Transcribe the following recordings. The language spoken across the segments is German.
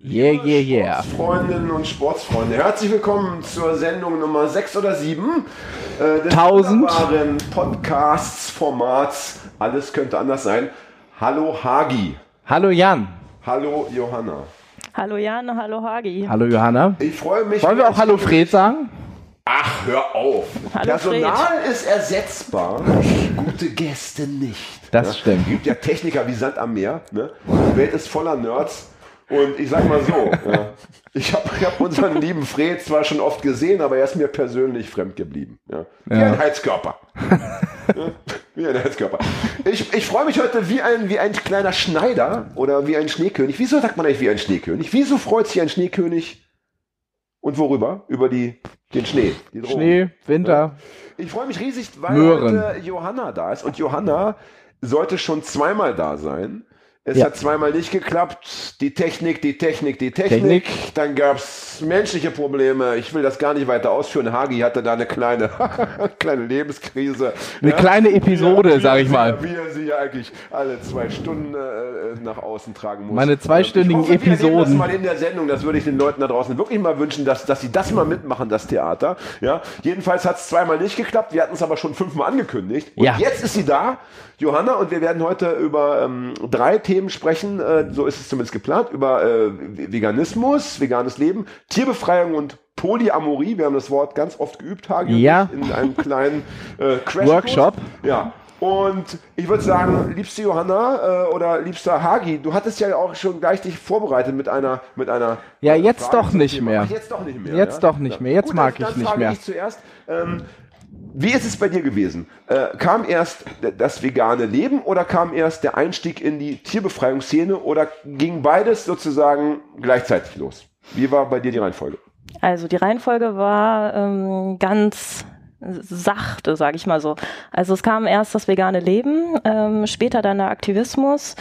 Yeah, yeah, yeah. Freundinnen und Sportsfreunde, herzlich willkommen zur Sendung Nummer 6 oder 7 äh, des 1000. wunderbaren Podcasts-Formats Alles könnte anders sein. Hallo Hagi. Hallo Jan. Hallo Johanna. Hallo Jan, hallo Hagi. Hallo Johanna. Ich freue mich. Wollen wir auch Hallo Fred sagen? Ach, hör auf. Hallo Personal ist ersetzbar, gute Gäste nicht. Das ja? stimmt. Es gibt ja Techniker wie Sand am Meer. Ne? Die Welt ist voller Nerds. Und ich sag mal so, ja, ich habe hab unseren lieben Fred zwar schon oft gesehen, aber er ist mir persönlich fremd geblieben. Ja. Wie Ja. ein Heizkörper. Ja, wie ein Heizkörper. Ich, ich freue mich heute wie ein, wie ein kleiner Schneider oder wie ein Schneekönig. Wieso sagt man eigentlich wie ein Schneekönig? Wieso freut sich ein Schneekönig? Und worüber? Über die, den Schnee. Die Drogen. Schnee, Winter. Ich freue mich riesig, weil Möhren. heute Johanna da ist. Und Johanna sollte schon zweimal da sein. Es Ja. hat zweimal nicht geklappt. Die Technik, die Technik, die Technik. Technik. Dann gab's menschliche Probleme. Ich will das gar nicht weiter ausführen. Hagi hatte da eine kleine, kleine Lebenskrise. Eine kleine Episode, Ja, wie sag er ich mal. Wie er sie ja eigentlich alle zwei Stunden äh, nach außen tragen muss. Meine zweistündigen ich hoffe, Episoden. Das mal in der Sendung, das würde ich den Leuten da draußen wirklich mal wünschen, dass, dass sie das mal mitmachen, das Theater. Ja, jedenfalls hat es zweimal nicht geklappt. Wir hatten es aber schon fünfmal angekündigt. Und jetzt ist sie da, Johanna, und wir werden heute über ähm, drei Themen sprechen. Äh, so ist es zumindest geplant: über äh, Veganismus, veganes Leben, Tierbefreiung und Polyamorie. Wir haben das Wort ganz oft geübt, Hagi, Ja. in einem kleinen äh, Workshop. Ja. Und ich würde sagen, liebste Johanna äh, oder liebster Hagi, du hattest ja auch schon gleich dich vorbereitet mit einer mit einer Ja, äh, jetzt Frage doch nicht mehr. Ach, jetzt doch nicht mehr. Jetzt ja? doch nicht mehr. Jetzt Gut, mag ich nicht mehr. Ich zuerst. Ähm, wie ist es bei dir gewesen? Äh, kam erst das vegane Leben oder kam erst der Einstieg in die Tierbefreiungsszene oder ging beides sozusagen gleichzeitig los? Wie war bei dir die Reihenfolge? Also die Reihenfolge war ähm, ganz sachte, sage ich mal so. Also es kam erst das vegane Leben, ähm, später dann der Aktivismus.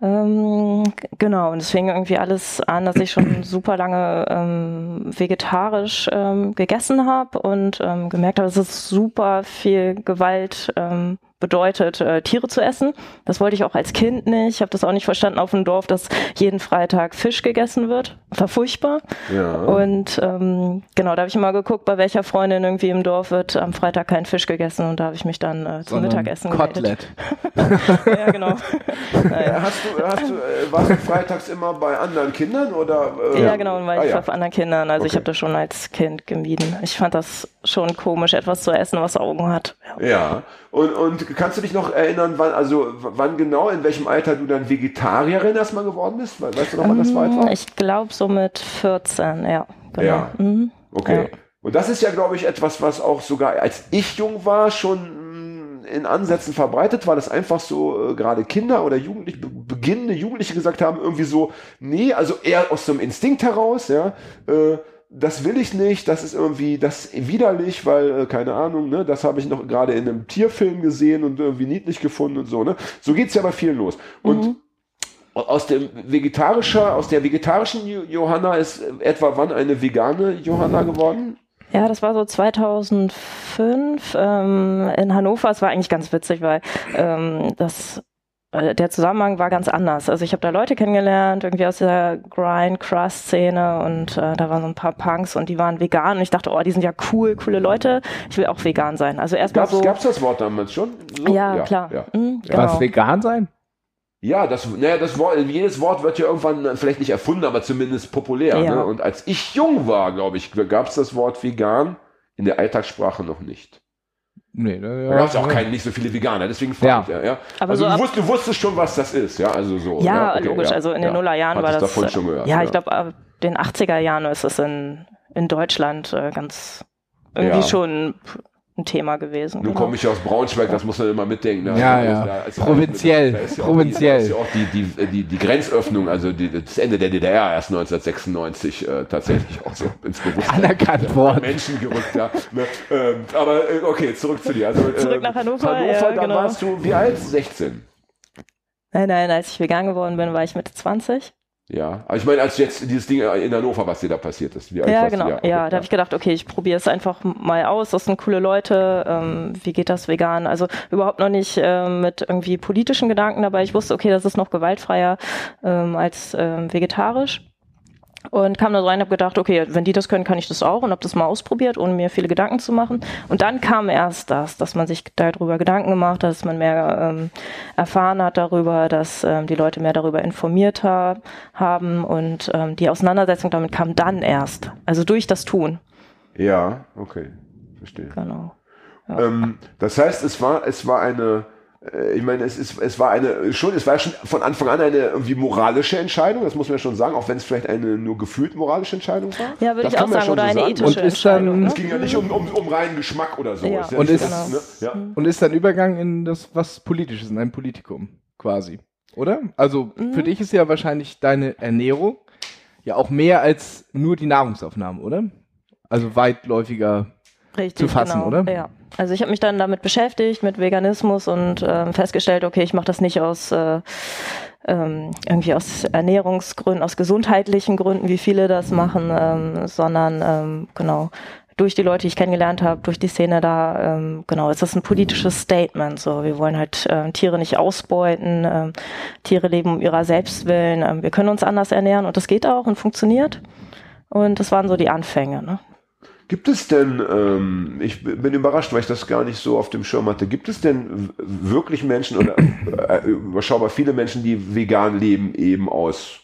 Ähm, genau, und es fing irgendwie alles an, dass ich schon super lange ähm, vegetarisch ähm, gegessen habe und ähm, gemerkt habe, dass es super viel Gewalt ähm, bedeutet, äh, Tiere zu essen. Das wollte ich auch als Kind nicht. Ich habe das auch nicht verstanden auf dem Dorf, dass jeden Freitag Fisch gegessen wird. War furchtbar. Ja. Und ähm, genau, da habe ich immer geguckt, bei welcher Freundin irgendwie im Dorf wird am Freitag kein Fisch gegessen und da habe ich mich dann äh, zum Sondern Mittagessen gemeldet. Kotelett. Ja, genau. naja. Hast du, hast du, äh, warst du freitags immer bei anderen Kindern oder? äh, Ja, genau, weil ah, ich ja. war von anderen Kindern. Also ich Okay. habe das schon als Kind gemieden. Ich fand das schon komisch, etwas zu essen, was Augen hat. Ja. Ja, und, und kannst du dich noch erinnern, wann, also wann genau, in welchem Alter du dann Vegetarierin erstmal geworden bist? We- Weißt du noch, wann das war? etwa? Ähm, Ich glaube so mit 14, ja. Genau. Ja. Mhm. Okay. Ja. Und das ist ja, glaube ich, etwas, was auch sogar als ich jung war, schon mh, in Ansätzen verbreitet war, dass einfach so äh, gerade Kinder oder Jugendliche, be- beginnende Jugendliche gesagt haben, irgendwie so, nee, also eher aus so einem Instinkt heraus, ja, äh, das will ich nicht, das ist irgendwie, das widerlich, weil, äh, keine Ahnung, ne, das habe ich noch gerade in einem Tierfilm gesehen und irgendwie niedlich gefunden und so, ne. So geht's ja bei vielen los. Und aus dem vegetarischer, aus der vegetarischen Jo- Johanna ist äh, etwa wann eine vegane Johanna geworden? Ja, das war so 2005 ähm, in Hannover. Es war eigentlich ganz witzig, weil ähm, das der Zusammenhang war ganz anders. Also ich habe da Leute kennengelernt, irgendwie aus der Grind-Crust-Szene und äh, da waren so ein paar Punks und die waren vegan und ich dachte, oh, die sind ja cool, coole Leute. Ich will auch vegan sein. Also erstmal Gab's, so. gab's das Wort damals schon? So? ja, klar. Ja, Mhm, Was genau. vegan sein? ja das, naja, das Wort, jedes Wort wird ja irgendwann äh, vielleicht nicht erfunden, aber zumindest populär. Ja. Ne? Und als ich jung war, glaube ich, gab's das Wort vegan in der Alltagssprache noch nicht. Nee, da Da gab's auch keine, nicht so viele Veganer, deswegen Ja. frage ich ja. ja. Aber also so du, wusst, du wusstest schon, was das ist, ja, also so. Ja, okay, logisch. ja, also in den ja. Nullerjahren war das. davon schon gehört. ja, ich glaube, ab den 80er Jahren ist es in, in Deutschland äh, ganz irgendwie Ja. schon ein Thema gewesen. Nun genau. komme ich aus Braunschweig, das muss man immer mitdenken. Da- Ja, ja. da ist Provinziell, da ist ja provinziell. Auch die, ist ja auch die, die, die, die Grenzöffnung, also die, das Ende der DDR erst 1996 äh, tatsächlich auch so ins Bewusstsein Anerkannt worden. Menschen gerückt. Ja, ne? ähm, aber äh, okay, zurück zu dir. Also, Zurück ähm, nach Hannover, Hannover, ja, dann genau. warst du wie alt? 16. Nein, nein, als ich vegan geworden bin, war ich Mitte 20. Ja, aber ich meine, als jetzt dieses Ding in Hannover, was dir da passiert ist. Wie Ja, genau. Ja, okay, da habe ich gedacht, okay, ich probiere es einfach mal aus. Das sind coole Leute. Ähm, wie geht das vegan? Also überhaupt noch nicht ähm, mit irgendwie politischen Gedanken dabei. Ich wusste, okay, das ist noch gewaltfreier ähm, als ähm, vegetarisch. Und kam da rein und habe gedacht, okay, wenn die das können, kann ich das auch und habe das mal ausprobiert, ohne mir viele Gedanken zu machen. Und dann kam erst das, dass man sich darüber Gedanken gemacht hat, dass man mehr ähm, erfahren hat darüber, dass ähm, die Leute mehr darüber informiert ha haben und ähm, die Auseinandersetzung damit kam dann erst, also durch das Tun. Ja, okay, verstehe. Genau. Ähm, das heißt, es war, es war eine, ich meine, es ist, es war eine, schon, es war schon von Anfang an eine irgendwie moralische Entscheidung, das muss man ja schon sagen, auch wenn es vielleicht eine nur gefühlt moralische Entscheidung war. Ja, würde ich auch sagen, oder so eine sagen. ethische Und ist dann- Entscheidung. Es Ne? ging ja nicht um, um, um reinen Geschmack oder so. Ja. Ist ja Und ist- das, ne? ja. Und ist dann Übergang in das was Politisches, in ein Politikum quasi. Oder? Also Mhm. für dich ist ja wahrscheinlich deine Ernährung ja auch mehr als nur die Nahrungsaufnahme, oder? Also weitläufiger. Richtig, zu fassen, genau. oder? Ja. Also ich habe mich dann damit beschäftigt, mit Veganismus und ähm, festgestellt, okay, ich mache das nicht aus äh, ähm, irgendwie aus Ernährungsgründen, aus gesundheitlichen Gründen, wie viele das machen, ähm, sondern ähm, genau durch die Leute, die ich kennengelernt habe, durch die Szene da, ähm, genau, ist das ein politisches Statement. So, wir wollen halt äh, Tiere nicht ausbeuten, ähm, Tiere leben um ihrer selbst willen, ähm, wir können uns anders ernähren und das geht auch und funktioniert. Und das waren so die Anfänge. Ne? Gibt es denn, ähm, ich bin überrascht, weil ich das gar nicht so auf dem Schirm hatte, gibt es denn wirklich Menschen oder äh, überschaubar viele Menschen, die vegan leben, eben aus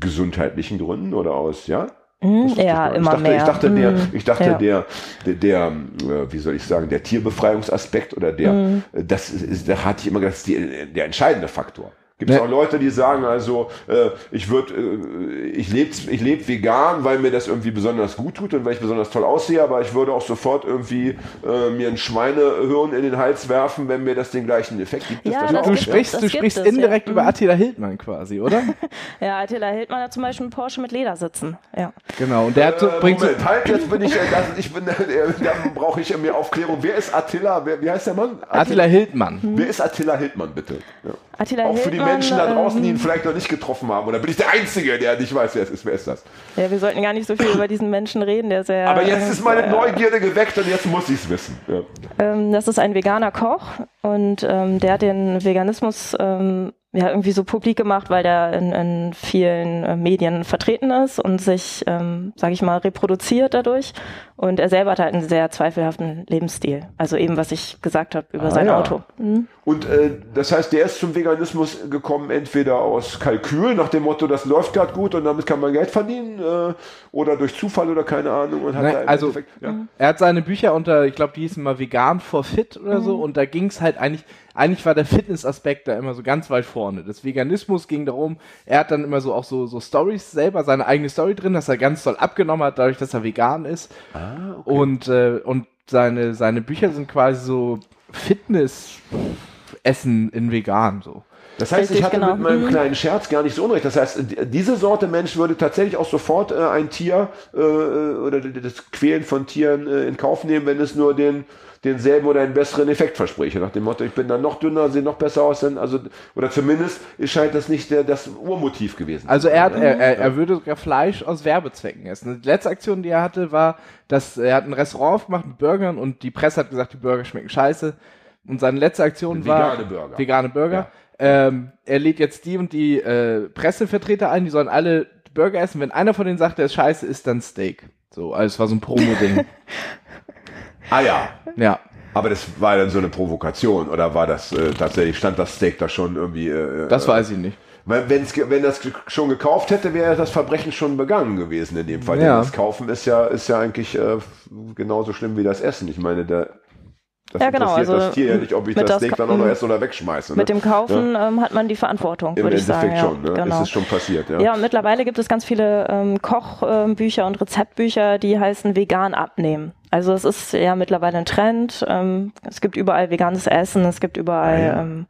gesundheitlichen Gründen oder aus, ja? Ich ja, immer ich dachte, mehr. Ich dachte, der, Mhm, ich dachte ja. der, der, der, äh, wie soll ich sagen, der Tierbefreiungsaspekt oder der, äh, das da hatte ich immer gedacht, das ist die, der entscheidende Faktor. Gibt es Ne. auch Leute, die sagen, also äh, ich würde, äh, ich lebe ich leb vegan, weil mir das irgendwie besonders gut tut und weil ich besonders toll aussehe, aber ich würde auch sofort irgendwie äh, mir ein Schweinehirn in den Hals werfen, wenn mir das den gleichen Effekt gibt. Ja, das? Du gibt sprichst, du sprichst es, indirekt ja. über Mhm. Attila Hildmann quasi, oder? Ja, Attila Hildmann hat zum Beispiel einen Porsche mit Ledersitzen. Ja. genau. Und der hat so, Äh, bringt so, Moment, halt, jetzt bin ich, das, ich bin, dann brauche ich mir Aufklärung. Wer ist Attila? Wer, wie heißt der Mann? Attila Hildmann. Wer ist Attila Hildmann, bitte? Ja. Attila Auch für die Hildmann, Menschen da draußen, die ihn ähm, vielleicht noch nicht getroffen haben. Oder bin ich der Einzige, der nicht weiß, wer es ist? Wer ist das? Ja, wir sollten gar nicht so viel über diesen Menschen reden, der sehr. Aber jetzt ist meine äh, Neugierde geweckt und jetzt muss ich es wissen. Ja. Ähm, das ist ein veganer Koch und ähm, der hat den Veganismus ähm, ja irgendwie so publik gemacht, weil der in, in vielen äh, Medien vertreten ist und sich, ähm, sage ich mal, reproduziert dadurch. Und er selber hat halt einen sehr zweifelhaften Lebensstil. Also eben, was ich gesagt habe über Ah, sein ja. Auto. Mhm. Und äh, das heißt, der ist zum Veganismus gekommen, entweder aus Kalkül, nach dem Motto, das läuft gerade gut und damit kann man Geld verdienen, äh, oder durch Zufall oder keine Ahnung. Und hat Nein, also- Endeffekt- ja. Er hat seine Bücher unter, ich glaube, die hießen mal Vegan for Fit oder so, und da ging es halt eigentlich, eigentlich war der Fitnessaspekt da immer so ganz weit vorne. Das Veganismus ging darum, er hat dann immer so auch so, so Stories selber, seine eigene Story drin, dass er ganz doll abgenommen hat, dadurch, dass er vegan ist. Ah, Und, äh, und seine, seine Bücher sind quasi so Fitness-Essen in vegan so. Das heißt, ich hatte genau. mit meinem Mhm. kleinen Scherz gar nicht so unrecht. Das heißt, die- diese Sorte Mensch würde tatsächlich auch sofort äh, ein Tier äh, oder das Quälen von Tieren äh, in Kauf nehmen, wenn es nur den denselben oder einen besseren Effekt verspreche. Nach dem Motto, ich bin dann noch dünner, sehe noch besser aus. Denn, also, oder zumindest scheint das nicht der, das Urmotiv gewesen Also zu er, hat, sein. er, er, er würde sogar Fleisch aus Werbezwecken essen. Die letzte Aktion, die er hatte, war, dass er hat ein Restaurant aufgemacht mit Burgern und die Presse hat gesagt, die Burger schmecken scheiße. Und seine letzte Aktion war Vegane Burger. vegane Burger. Ähm, er lädt jetzt die und die äh, Pressevertreter ein, die sollen alle Burger essen. Wenn einer von denen sagt, der ist scheiße, ist dann Steak. So, also es war so ein Promo-Ding. Ah ja. ja. Aber das war dann so eine Provokation oder war das äh, tatsächlich, stand das Steak da schon irgendwie? Äh, Das äh, weiß ich nicht. Weil wenn's, wenn das schon gekauft hätte, wäre das Verbrechen schon begangen gewesen in dem Fall. Denn Ja. das Kaufen ist ja, ist ja eigentlich äh, genauso schlimm wie das Essen. Ich meine, da, Das Ja, genau, also das Tier ja nicht, ob ich mit das Steak dann auch noch mhm. esse oder wegschmeiße. Ne? Mit dem Kaufen ähm, hat man die Verantwortung, würde ich sagen. Ja, schon, ne? genau. ist es schon passiert. Ja. Ja, und mittlerweile gibt es ganz viele ähm, Kochbücher und Rezeptbücher, die heißen vegan abnehmen. Also es ist ja mittlerweile ein Trend. Ähm, es gibt überall veganes Essen, es gibt überall Ah, ja. ähm,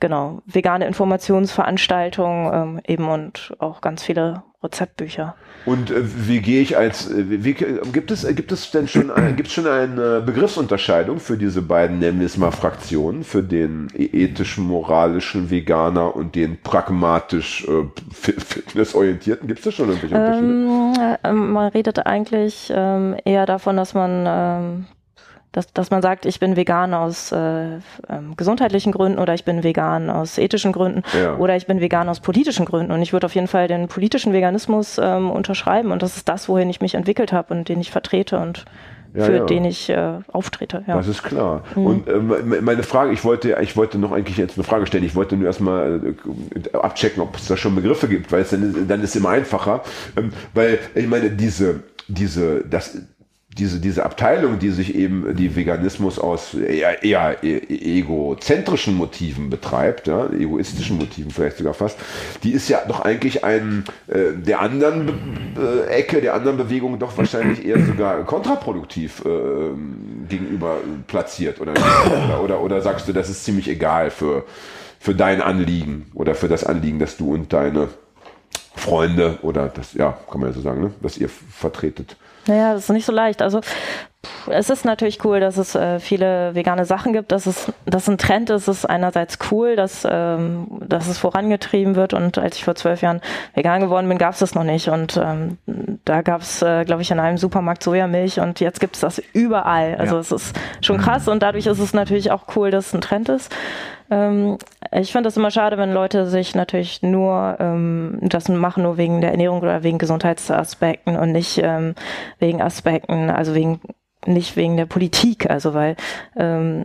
genau vegane Informationsveranstaltungen ähm, eben und auch ganz viele Rezeptbücher. Und äh, wie gehe ich als, äh, wie, gibt es, äh, gibt es denn schon, ein, gibt es schon eine Begriffsunterscheidung für diese beiden, nennen wir es mal Fraktionen, für den ethisch-moralischen Veganer und den pragmatisch äh, fi- fitnessorientierten? Gibt es da schon irgendwelche Unterschiede? Ähm, ähm, man redet eigentlich ähm, eher davon, dass man ähm, dass, dass man sagt, ich bin vegan aus äh, ähm, gesundheitlichen Gründen oder ich bin vegan aus ethischen Gründen Ja. oder ich bin vegan aus politischen Gründen. Und ich würde auf jeden Fall den politischen Veganismus ähm, unterschreiben und das ist das, wohin ich mich entwickelt habe und den ich vertrete und Ja, für ja. den ich äh, auftrete. Ja. Das ist klar. Und ähm, me- meine Frage, ich wollte, ich wollte noch eigentlich jetzt eine Frage stellen. Ich wollte nur erstmal äh, abchecken, ob es da schon Begriffe gibt, weil es dann, ist- dann ist es immer einfacher. Ähm, weil ich meine, diese, diese, das, diese, diese Abteilung, die sich eben die Veganismus aus eher, eher e- egozentrischen Motiven betreibt, ja, egoistischen Motiven vielleicht sogar fast, die ist ja doch eigentlich ein äh, der anderen Be äh, Ecke, der anderen Bewegung doch wahrscheinlich eher sogar kontraproduktiv äh, gegenüber platziert oder, oder oder oder sagst du, das ist ziemlich egal für für dein Anliegen oder für das Anliegen, das du und deine Freunde oder das ja kann man ja so sagen, ne, dass ihr vertretet. Naja, das ist nicht so leicht. Also es ist natürlich cool, dass es äh, viele vegane Sachen gibt. Dass es dass ein Trend ist, ist einerseits cool, dass, ähm, dass es vorangetrieben wird. Und als ich vor zwölf Jahren vegan geworden bin, gab es das noch nicht. Und ähm, da gab es, äh, glaube ich, in einem Supermarkt Sojamilch und jetzt gibt es das überall. Also Ja. es ist schon krass und dadurch ist es natürlich auch cool, dass es ein Trend ist. Ähm, ich finde das immer schade, wenn Leute sich natürlich nur ähm, das machen, nur wegen der Ernährung oder wegen Gesundheitsaspekten und nicht ähm, wegen Aspekten, also wegen nicht wegen der Politik. Also weil ähm,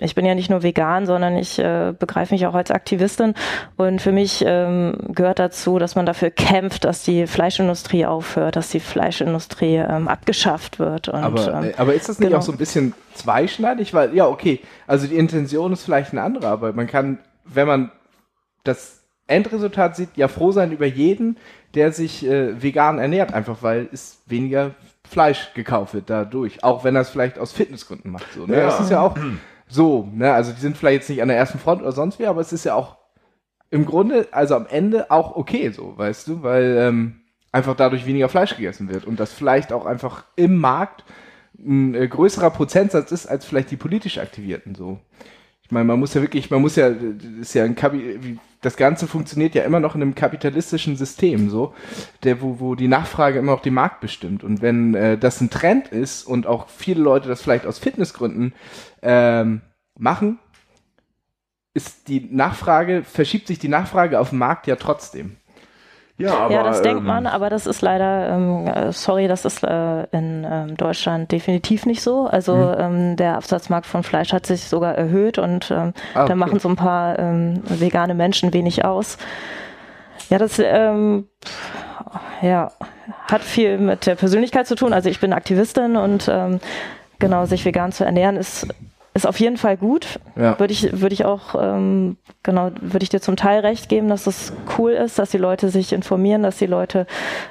ich bin ja nicht nur vegan, sondern ich äh, begreife mich auch als Aktivistin und für mich ähm, gehört dazu, dass man dafür kämpft, dass die Fleischindustrie aufhört, dass die Fleischindustrie ähm, abgeschafft wird. Und, Aber, ähm, äh, aber ist das nicht genau. auch so ein bisschen zweischneidig? Weil, ja, okay, also die Intention ist vielleicht eine andere, aber man kann, wenn man das Endresultat sieht, ja froh sein über jeden, der sich äh, vegan ernährt, einfach weil es weniger Fleisch gekauft wird dadurch. Auch wenn er es vielleicht aus Fitnessgründen macht. So, ne? Ja. Das ist ja auch so, ne? Also die sind vielleicht jetzt nicht an der ersten Front oder sonst wie, aber es ist ja auch im Grunde, also am Ende auch okay so, weißt du, weil ähm, einfach dadurch weniger Fleisch gegessen wird und das vielleicht auch einfach im Markt ein äh, größerer Prozentsatz ist als vielleicht die politisch Aktivierten so. Ich meine, man muss ja wirklich, man muss ja, das ist ja ein Kapi das Ganze funktioniert ja immer noch in einem kapitalistischen System, so, der, wo, wo die Nachfrage immer noch den Markt bestimmt. Und wenn äh, das ein Trend ist und auch viele Leute das vielleicht aus Fitnessgründen ähm, machen, ist die Nachfrage, verschiebt sich die Nachfrage auf dem Markt ja trotzdem. Ja, aber ja, das denkt ähm, man, aber das ist leider, ähm, äh, sorry, das ist äh, in ähm, Deutschland definitiv nicht so. Also Mhm. ähm, der Absatzmarkt von Fleisch hat sich sogar erhöht und ähm, Ah, okay. da machen so ein paar ähm, vegane Menschen wenig aus. Ja, das ähm, ja, hat viel mit der Persönlichkeit zu tun. Also ich bin Aktivistin und ähm, genau, sich vegan zu ernähren ist ist auf jeden Fall gut. Ja. Würde ich, würde ich auch, ähm, genau, würde ich dir zum Teil recht geben, dass es cool ist, dass die Leute sich informieren, dass die Leute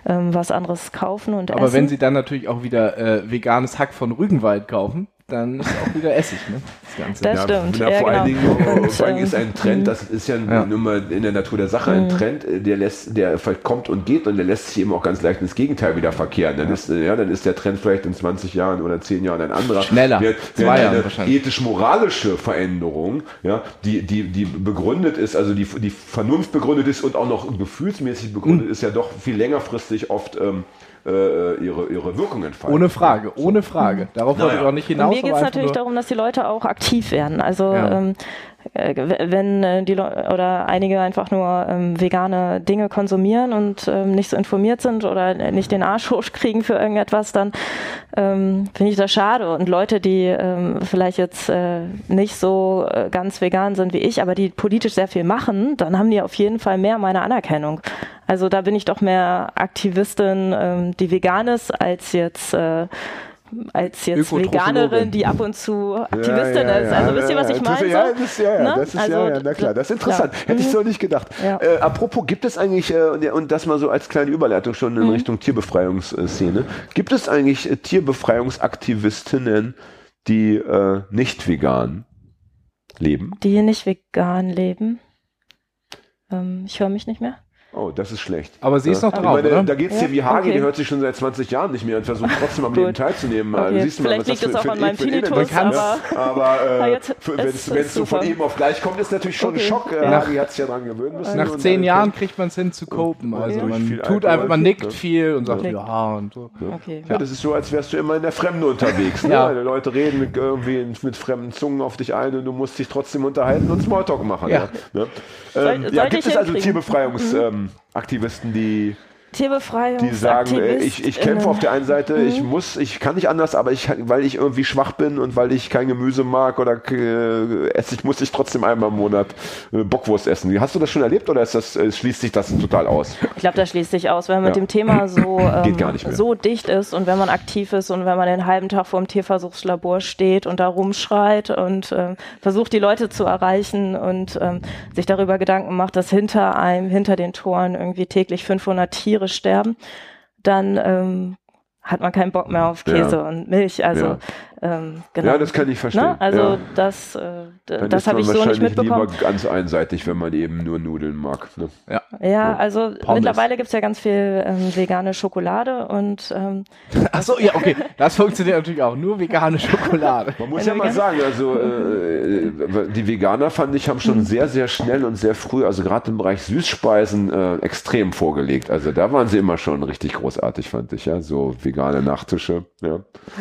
ähm, was anderes kaufen und Aber essen. wenn sie dann natürlich auch wieder äh, veganes Hack von Rügenwald kaufen, dann ist auch wieder Essig, ne? Das Ganze. Das Ja, stimmt, ja, ja, vor allen genau. Dingen, Und, vor allen Dingen ist ein ähm, Trend, mhm. das ist ja, Ja. nun mal in der Natur der Sache ein Trend, äh, der lässt, der kommt und geht und der lässt sich eben auch ganz leicht ins Gegenteil wieder verkehren. Dann ist, äh, ja, dann ist der Trend vielleicht in 20 Jahren oder 10 Jahren ein anderer. Schneller. Während Jahren eine wahrscheinlich. ethisch-moralische Veränderung, ja, die, die, die begründet ist, also die, die Vernunft begründet ist und auch noch gefühlsmäßig begründet Mhm. ist, ja doch viel längerfristig oft ähm, äh, ihre, ihre Wirkung entfalten. Ohne Frage, ohne Frage. Darauf wollte ich Naja. auch nicht Und hinaus. mir geht es natürlich darum, dass die Leute auch aktiv werden. Also Ja. ähm, äh, wenn äh, die Leute oder einige einfach nur ähm, vegane Dinge konsumieren und ähm, nicht so informiert sind oder nicht den Arsch hochkriegen für irgendetwas, dann ähm, finde ich das schade. Und Leute, die ähm, vielleicht jetzt äh, nicht so äh, ganz vegan sind wie ich, aber die politisch sehr viel machen, dann haben die auf jeden Fall mehr meine Anerkennung. Also da bin ich doch mehr Aktivistin, ähm, die vegan ist, als jetzt äh, als jetzt. Veganerin, die ab und zu Aktivistin ist. Also wisst ihr, was ich meine? Ja, das ist, ja, ja, Ne? das ist, Also, ja, ja, na klar, das ist interessant. ja. Hätte ich Mhm. so nicht gedacht. Ja. Äh, apropos, gibt es eigentlich, äh, und, das mal so als kleine Überleitung schon Mhm. in Richtung Tierbefreiungsszene, gibt es eigentlich äh, Tierbefreiungsaktivistinnen, die äh, nicht vegan leben? Die nicht vegan leben. Ähm, ich höre mich nicht mehr. Oh, das ist schlecht. Aber sie ist noch drauf, meine, oder? da geht es dir wie Hagi, okay. die hört sich schon seit 20 Jahren nicht mehr und versucht trotzdem am. Leben teilzunehmen. Okay, Also siehst du mal, vielleicht was das liegt es für- auch für an ein- meinem ein Tinnitus, ne? aber- Aber Ah, äh, jetzt wenn es so von eben auf gleich kommt, ist natürlich schon ein Okay. Schock. Äh, Ja. Hagi hat sich ja dran gewöhnen müssen. Nach zehn Jahren kriegt man es hin zu copen. Also man tut einfach, man nickt ne? viel und sagt Ja. ja und so. Okay. Ja, das ist so, als wärst du immer in der Fremde unterwegs. Ne? Ja. Die Leute reden mit, irgendwie mit fremden Zungen auf dich ein und du musst dich trotzdem unterhalten und Smalltalk machen. Ja. Ne? Ähm, gibt es also Tierbefreiungsaktivisten, die Tierbefreiung. die sagen, äh, ich, ich kämpfe auf der einen Seite, ich Mhm. muss, ich kann nicht anders, aber ich, weil ich irgendwie schwach bin und weil ich kein Gemüse mag oder äh, esse, ich muss ich trotzdem einmal im Monat äh, Bockwurst essen. Hast du das schon erlebt oder ist das, äh, schließt sich das total aus? Ich glaube, das schließt sich aus, wenn man mit Ja. dem Thema so, ähm, so dicht ist und wenn man aktiv ist und wenn man den halben Tag vor dem Tierversuchslabor steht und da rumschreit und ähm, versucht, die Leute zu erreichen und ähm, sich darüber Gedanken macht, dass hinter einem, hinter den Toren irgendwie täglich 500 Tiere sterben, dann ähm, hat man keinen Bock mehr auf Käse Ja. und Milch. Also Ja. Ähm, genau. Ja, das kann ich verstehen. Ne? Also ja. das, äh, Dann das ist habe ich so nicht wahrscheinlich mitbekommen. lieber ganz einseitig, wenn man eben nur Nudeln mag. Ne? Ja, also Pommes. mittlerweile gibt's ja ganz viel ähm, vegane Schokolade und ähm, Achso, ja, okay. Das funktioniert natürlich auch. Nur vegane Schokolade. Man muss Wenn ja mal sagen, also äh, die Veganer fand ich haben schon sehr, sehr schnell und sehr früh, also gerade im Bereich Süßspeisen, äh, extrem vorgelegt. Also da waren sie immer schon richtig großartig, fand ich, ja. So vegane Nachtische, ja.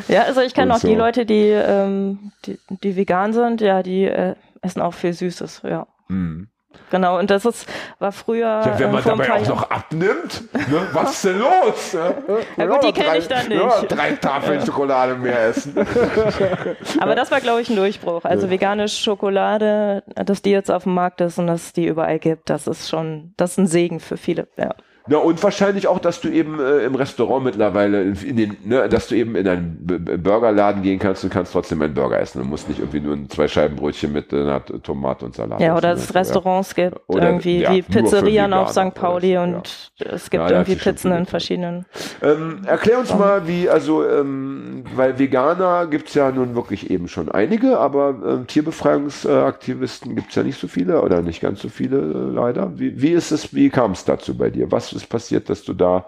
ja, also ich kenne Und auch die so. Leute, die, ähm, die, die vegan sind, ja, die äh, essen auch viel Süßes, ja. Mhm. Genau, und das ist, war früher. Ja, wenn ähm, man dabei auch noch abnimmt, ne? was ist denn los? Ja, Ja, gut, die kenn drei- ich dann Ja, nicht. drei Tafeln Schokolade mehr essen. Aber das war, glaube ich, ein Durchbruch. Also vegane Schokolade, dass die jetzt auf dem Markt ist und dass es die überall gibt, das ist schon, das ist ein Segen für viele, ja. Ja, und wahrscheinlich auch, dass du eben äh, im Restaurant mittlerweile, in, den, ne, dass du eben in einen B B Burgerladen gehen kannst und kannst trotzdem einen Burger essen. Du musst nicht irgendwie nur ein zwei Scheiben Brötchen mit äh, einer T- Tomate und Salat Ja, oder es Also, ja. Restaurants gibt, Oder, irgendwie ja, für Pizzerien auf St. Pauli und es gibt Ja, da hat irgendwie Pizzen in verschiedenen. Ähm, erklär uns mal, wie, also, ähm, weil Veganer gibt's ja nun wirklich eben schon einige, aber ähm, Tierbefreiungsaktivisten gibt's ja nicht so viele oder nicht ganz so viele äh, leider. Wie, wie ist es, wie kam es dazu bei dir? Was ist passiert, dass du da,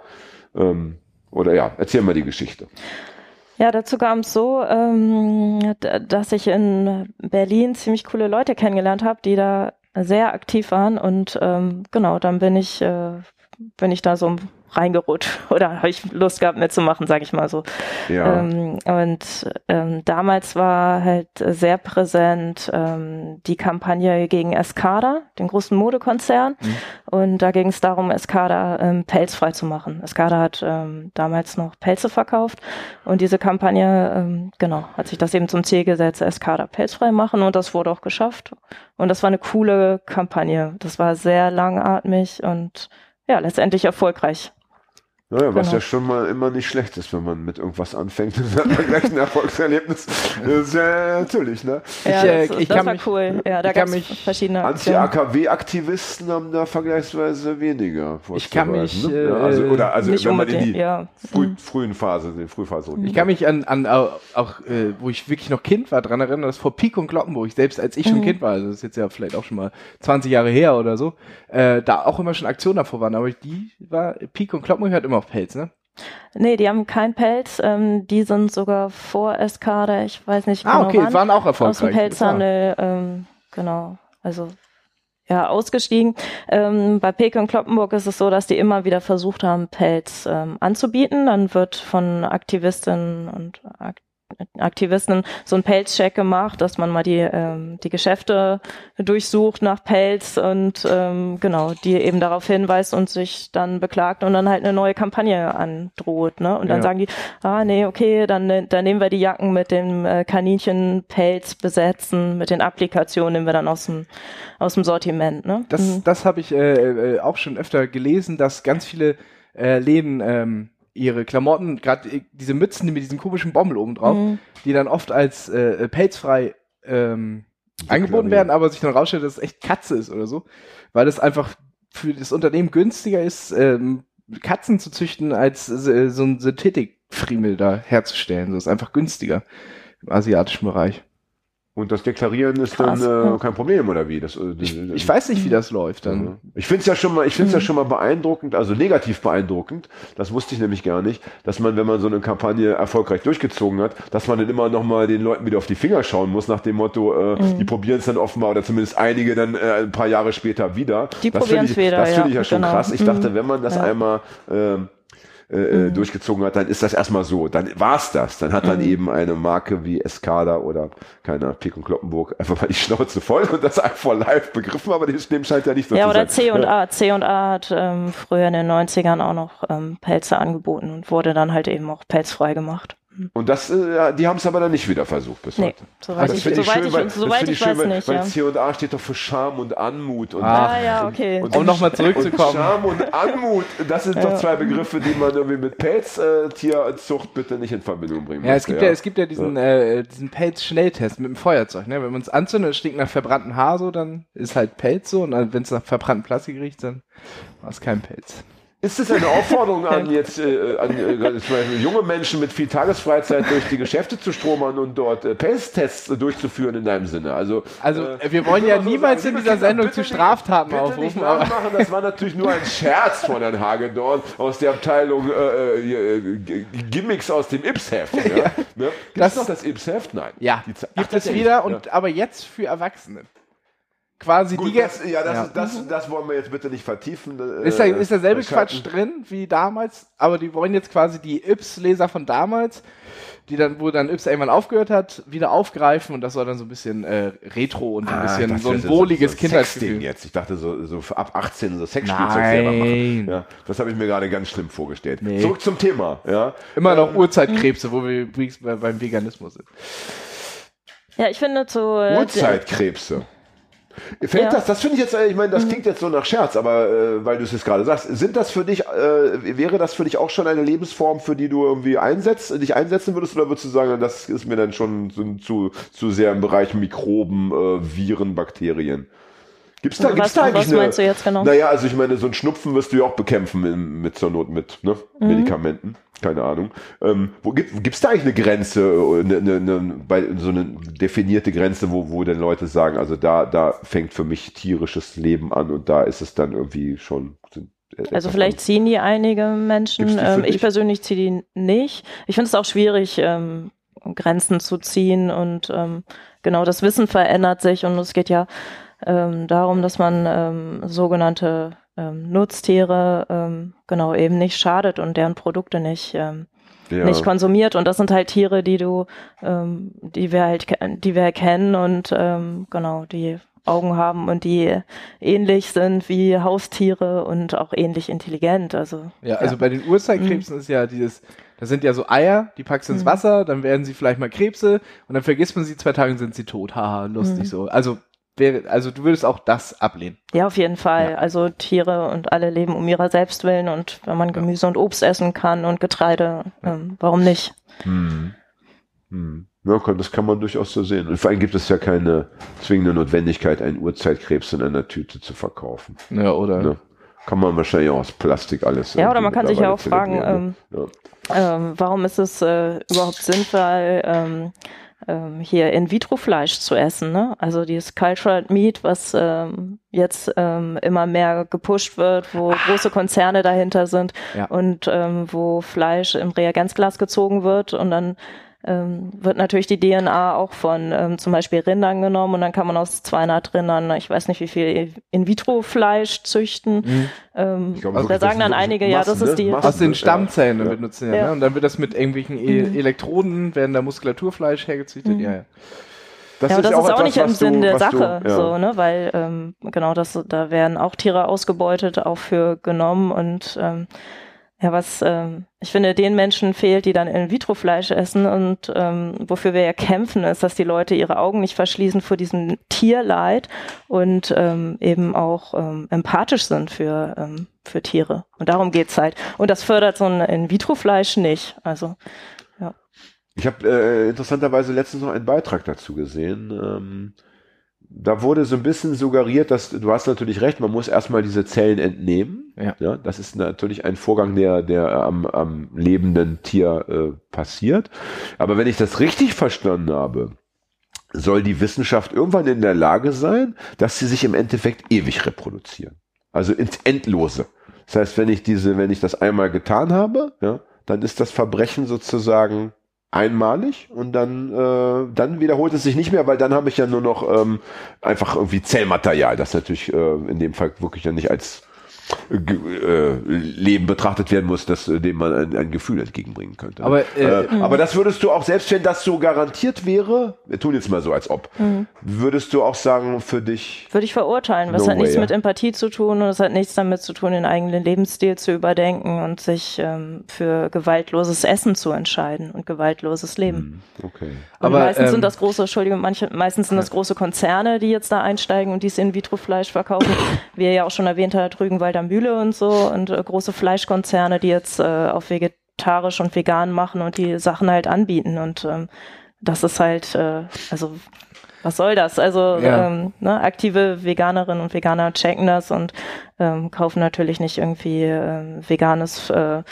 ähm, oder ja, erzähl mal die Geschichte. Ja, dazu kam es so, ähm, dass ich in Berlin ziemlich coole Leute kennengelernt habe, die da sehr aktiv waren und ähm, genau, dann bin ich, äh, bin ich da so reingerutscht oder habe ich Lust gehabt mitzumachen, sage ich mal so. Ja. Ähm, und ähm, damals war halt sehr präsent ähm, die Kampagne gegen Escada, den großen Modekonzern. Und da ging es darum, Escada ähm, pelzfrei zu machen. Escada hat ähm, damals noch Pelze verkauft und diese Kampagne, ähm, genau, hat sich das eben zum Ziel gesetzt, Escada pelzfrei machen und das wurde auch geschafft. Und das war eine coole Kampagne. Das war sehr langatmig und ja, letztendlich erfolgreich. Naja, was Genau. ja schon mal immer nicht schlecht ist, wenn man mit irgendwas anfängt und dann hat man gleich ein Erfolgserlebnis. Das ist ja natürlich, ne? Ja, äh, das, ich das kann war mich- cool. Ja, da ich kann gab es mich- verschiedene Aktionen. Anti-AKW-Aktivisten haben da vergleichsweise weniger Ich kann mich, ne? ja, also, äh, oder, also Nicht wenn man in die ja. früh, frühen Phase, die Frühphase Ich kann mich an, an auch, äh, wo ich wirklich noch Kind war, dran erinnern, dass vor Pik und Glockenburg, selbst als ich schon Kind war, also das ist jetzt ja vielleicht auch schon mal 20 Jahre her oder so, äh, da auch immer schon Aktionen davor waren, aber die war, Pik und Glockenburg hat immer auf Pelz, ne? Nee, die haben keinen Pelz. Ähm, die sind sogar vor Escada. Ich weiß nicht Ah, genau okay, wann. waren auch aus dem erfolgreich. Pelzhandel. Ähm, genau. Also ja, ausgestiegen. Ähm, bei Peke und Kloppenburg ist es so, dass die immer wieder versucht haben, Pelz ähm, anzubieten. Dann wird von Aktivistinnen und Ak Aktivisten so ein Pelzcheck gemacht, dass man mal die, ähm, die Geschäfte durchsucht nach Pelz und ähm, genau, die eben darauf hinweist und sich dann beklagt und dann halt eine neue Kampagne androht. Ne? Und dann Ja. sagen die, ah nee, okay, dann, ne- dann nehmen wir die Jacken mit dem äh, Kaninchenpelz besetzen, mit den Applikationen nehmen wir dann aus dem, aus dem Sortiment. Ne? Das, Mhm. das habe ich äh, äh, auch schon öfter gelesen, dass ganz viele äh, Läden ähm, ihre Klamotten, gerade diese Mützen die mit diesem komischen Bommel oben drauf, Mhm. die dann oft als äh, pelzfrei ähm, angeboten werden, aber sich dann rausstellt, dass es echt Katze ist oder so, weil es einfach für das Unternehmen günstiger ist, ähm, Katzen zu züchten, als äh, so ein Synthetikfriemel da herzustellen. So ist einfach günstiger im asiatischen Bereich. Und das Deklarieren ist Krass, dann äh, kein Problem, oder wie? Das, äh, Ich, ich weiß nicht, wie das läuft dann. Ich finde es ja schon mal, ich finde es ja schon mal beeindruckend, also negativ beeindruckend. Das wusste ich nämlich gar nicht, dass man, wenn man so eine Kampagne erfolgreich durchgezogen hat, dass man dann immer noch mal den Leuten wieder auf die Finger schauen muss nach dem Motto, äh, die probieren es dann offenbar oder zumindest einige dann äh, ein paar Jahre später wieder. Die das finde probieren's ich, wieder, Das finde ja, ich ja schon genau. krass. Ich Mhm. dachte, wenn man das Ja. einmal ähm, äh, äh, durchgezogen hat, dann ist das erstmal so. Dann war's das. Dann hat dann eben eine Marke wie Escada oder keiner Pik und Kloppenburg einfach mal die Schnauze voll und das einfach live begriffen, aber dem scheint ja nicht so Ja, zu oder sein. C und A. C und A hat ähm, früher in den 90ern auch noch ähm, Pelze angeboten und wurde dann halt eben auch pelzfrei gemacht. Und das, äh, ja, die haben es aber dann nicht wieder versucht bis Nee, heute. soweit Das ich, finde soweit schön, ich, weil- das soweit ich schön, weiß weil, nicht. Weil Ja. C&A steht doch für Charme und Anmut. Und, Ah, Ah ja, okay. und- Um nochmal und zurückzukommen. Charme und Anmut, das sind doch Ja. zwei Begriffe, die man irgendwie mit Pelztierzucht bitte nicht in Verbindung bringen Ja, muss. es gibt ja, es gibt ja diesen, Äh, diesen Pelz-Schnelltest mit dem Feuerzeug. Ne? Wenn man es anzündet, es stinkt nach verbranntem Haar so, dann ist halt Pelz so. Und wenn es nach verbranntem Plastik riecht, dann war es kein Pelz. Ist es eine Aufforderung an jetzt äh, an äh, junge Menschen mit viel Tagesfreizeit durch die Geschäfte zu stromern und dort äh, Pelztests äh, durchzuführen in deinem Sinne? Also, Also, äh, wir wollen ja so niemals sagen, in dieser Sendung zu Straftaten bitte aufrufen, Nicht nachmachen, das war natürlich nur ein Scherz von Herrn Hagedorn aus der Abteilung äh, äh, G- Gimmicks aus dem Ips-Heft. Ja. Ne? Gibt Das- es noch das Ips-Heft? Nein. Ja, gibt es wieder, ja. und aber jetzt für Erwachsene. Quasi Gut, die das, ja, das, ja. Ist, das, das wollen wir jetzt bitte nicht vertiefen. äh, Ist, da, ist derselbe Quatsch drin wie damals, aber die wollen jetzt quasi die Yps-Leser von damals, die dann, wo dann Yps irgendwann aufgehört hat, wieder aufgreifen und das soll dann so ein bisschen äh, Retro und ein Ah, bisschen so ein wohliges so Sexding Kindheitsgefühl. jetzt. Ich dachte so, so für ab 18 so Sexspielzeug selber machen. Nein. Ja, das habe ich mir gerade ganz schlimm vorgestellt. Nee. Zurück zum Thema. Ja. Immer noch Ähm, Urzeitkrebse, wo wir übrigens bei, beim Veganismus sind. Ja, ich finde zu. äh, Urzeitkrebse. Fällt Ja. das, das finde ich jetzt, äh, ich meine, das klingt jetzt so nach Scherz, aber äh, weil du es jetzt gerade sagst, sind das für dich, äh, wäre das für dich auch schon eine Lebensform, für die du irgendwie einsetzt, dich einsetzen würdest, oder würdest du sagen, das ist mir dann schon zu, zu sehr im Bereich Mikroben, äh, Viren, Bakterien? Gibt's da, Was- gibt's da eigentlich was eine, meinst du jetzt genau? Naja, also ich meine, so ein Schnupfen wirst du ja auch bekämpfen in, mit zur Not mit ne? Mhm. Medikamenten. Keine Ahnung. Ähm, wo gibt gibt's da eigentlich eine Grenze, eine, eine, eine, so eine definierte Grenze, wo, wo denn Leute sagen, also da, da fängt für mich tierisches Leben an und da ist es dann irgendwie schon. Äh, Also vielleicht ziehen die einige Menschen. Die Ähm, ich persönlich ziehe die nicht. Ich finde es auch schwierig, ähm, Grenzen zu ziehen und ähm, genau das Wissen verändert sich und es geht ja ähm, darum, dass man ähm, sogenannte ähm, Nutztiere ähm, genau eben nicht schadet und deren Produkte nicht ähm, Ja. nicht konsumiert und das sind halt Tiere, die du, ähm, die wir halt, die wir erkennen und ähm, genau die Augen haben und die ähnlich sind wie Haustiere und auch ähnlich intelligent. Also Ja, also bei den Urzeitkrebsen ist ja dieses, das sind ja so Eier, die packst du ins Wasser, dann werden sie vielleicht mal Krebse und dann vergisst man sie, zwei Tage sind sie tot. Haha, lustig so. Also wäre, also du würdest auch das ablehnen. ja, auf jeden Fall. Also Tiere und alle leben um ihrer selbst willen und wenn man Gemüse und Obst essen kann und Getreide, ähm, warum nicht? Hm. Hm. Ja, das kann man durchaus so sehen. Und vor allem gibt es ja keine zwingende Notwendigkeit, einen Urzeitkrebs in einer Tüte zu verkaufen. Ja, oder? Ne? Kann man wahrscheinlich auch aus Plastik alles. Ja, oder man kann sich ja auch fragen, ne? ähm, warum ist es äh, überhaupt sinnvoll, ähm, hier In-vitro-Fleisch zu essen? Ne? Also dieses Cultured Meat, was ähm, jetzt ähm, immer mehr gepusht wird, wo große Konzerne dahinter sind Ja. und ähm, wo Fleisch im Reagenzglas gezogen wird und dann ähm, wird natürlich die DNA auch von ähm, zum Beispiel Rindern genommen und dann kann man aus 200 Rindern, ich weiß nicht wie viel In-vitro-Fleisch züchten. Ähm, Ich glaube, da sagen dann einige, wirklich ja, das Massen, ist die, ne? Aus den Ja. Stammzellen Ja. benutzen ja, Ja. ne? Und dann wird das mit irgendwelchen e Elektroden, werden da Muskulaturfleisch hergezüchtet. Ja, ja. Das ja, und das ist auch etwas, nicht im Sinn der was du- Sache, ja. so, ne, weil ähm, genau das, da werden auch Tiere ausgebeutet, auch für genommen und ähm, ja, was ähm, ich finde, den Menschen fehlt, die dann In-vitro-Fleisch essen und ähm, wofür wir ja kämpfen, ist, dass die Leute ihre Augen nicht verschließen vor diesem Tierleid und ähm, eben auch ähm, empathisch sind für, ähm, für Tiere. Und darum geht's halt. Und das fördert so ein In-vitro-Fleisch nicht. Also ja. Ich habe äh, interessanterweise letztens noch einen Beitrag dazu gesehen. Ähm, da wurde so ein bisschen suggeriert, dass du hast natürlich recht, man muss erstmal diese Zellen entnehmen. Ja. ja das ist natürlich ein Vorgang, der, der am, am lebenden Tier äh, passiert. Aber wenn ich das richtig verstanden habe, soll die Wissenschaft irgendwann in der Lage sein, dass sie sich im Endeffekt ewig reproduzieren. Also ins Endlose. Das heißt, wenn ich diese, wenn ich das einmal getan habe, ja, dann ist das Verbrechen sozusagen einmalig und dann, äh, dann wiederholt es sich nicht mehr, weil dann habe ich ja nur noch ähm, einfach irgendwie Zellmaterial, das natürlich äh, in dem Fall wirklich ja nicht als äh, Leben betrachtet werden muss, das, äh, dem man ein, ein Gefühl entgegenbringen könnte. Aber, äh, äh, aber das würdest du auch, selbst wenn das so garantiert wäre, wir tun jetzt mal so, als ob, mhm. würdest du auch sagen, für dich. Würde ich verurteilen, was no hat way, nichts ja. mit Empathie zu tun und es hat nichts damit zu tun, den eigenen Lebensstil zu überdenken und sich ähm, für gewaltloses Essen zu entscheiden und gewaltloses Leben. Mhm. Okay. aber meistens ähm, sind das große, Entschuldigung, manche, meistens sind das große Konzerne, die jetzt da einsteigen und dies In-vitro-Fleisch verkaufen. Wie ihr ja auch schon erwähnt habt, Rügenwalder Mühle und so und äh, große Fleischkonzerne, die jetzt äh, auf vegetarisch und vegan machen und die Sachen halt anbieten. Und ähm, das ist halt, äh, also was soll das? Also ja. ähm, ne, aktive Veganerinnen und Veganer checken das und ähm, kaufen natürlich nicht irgendwie ähm, veganes äh,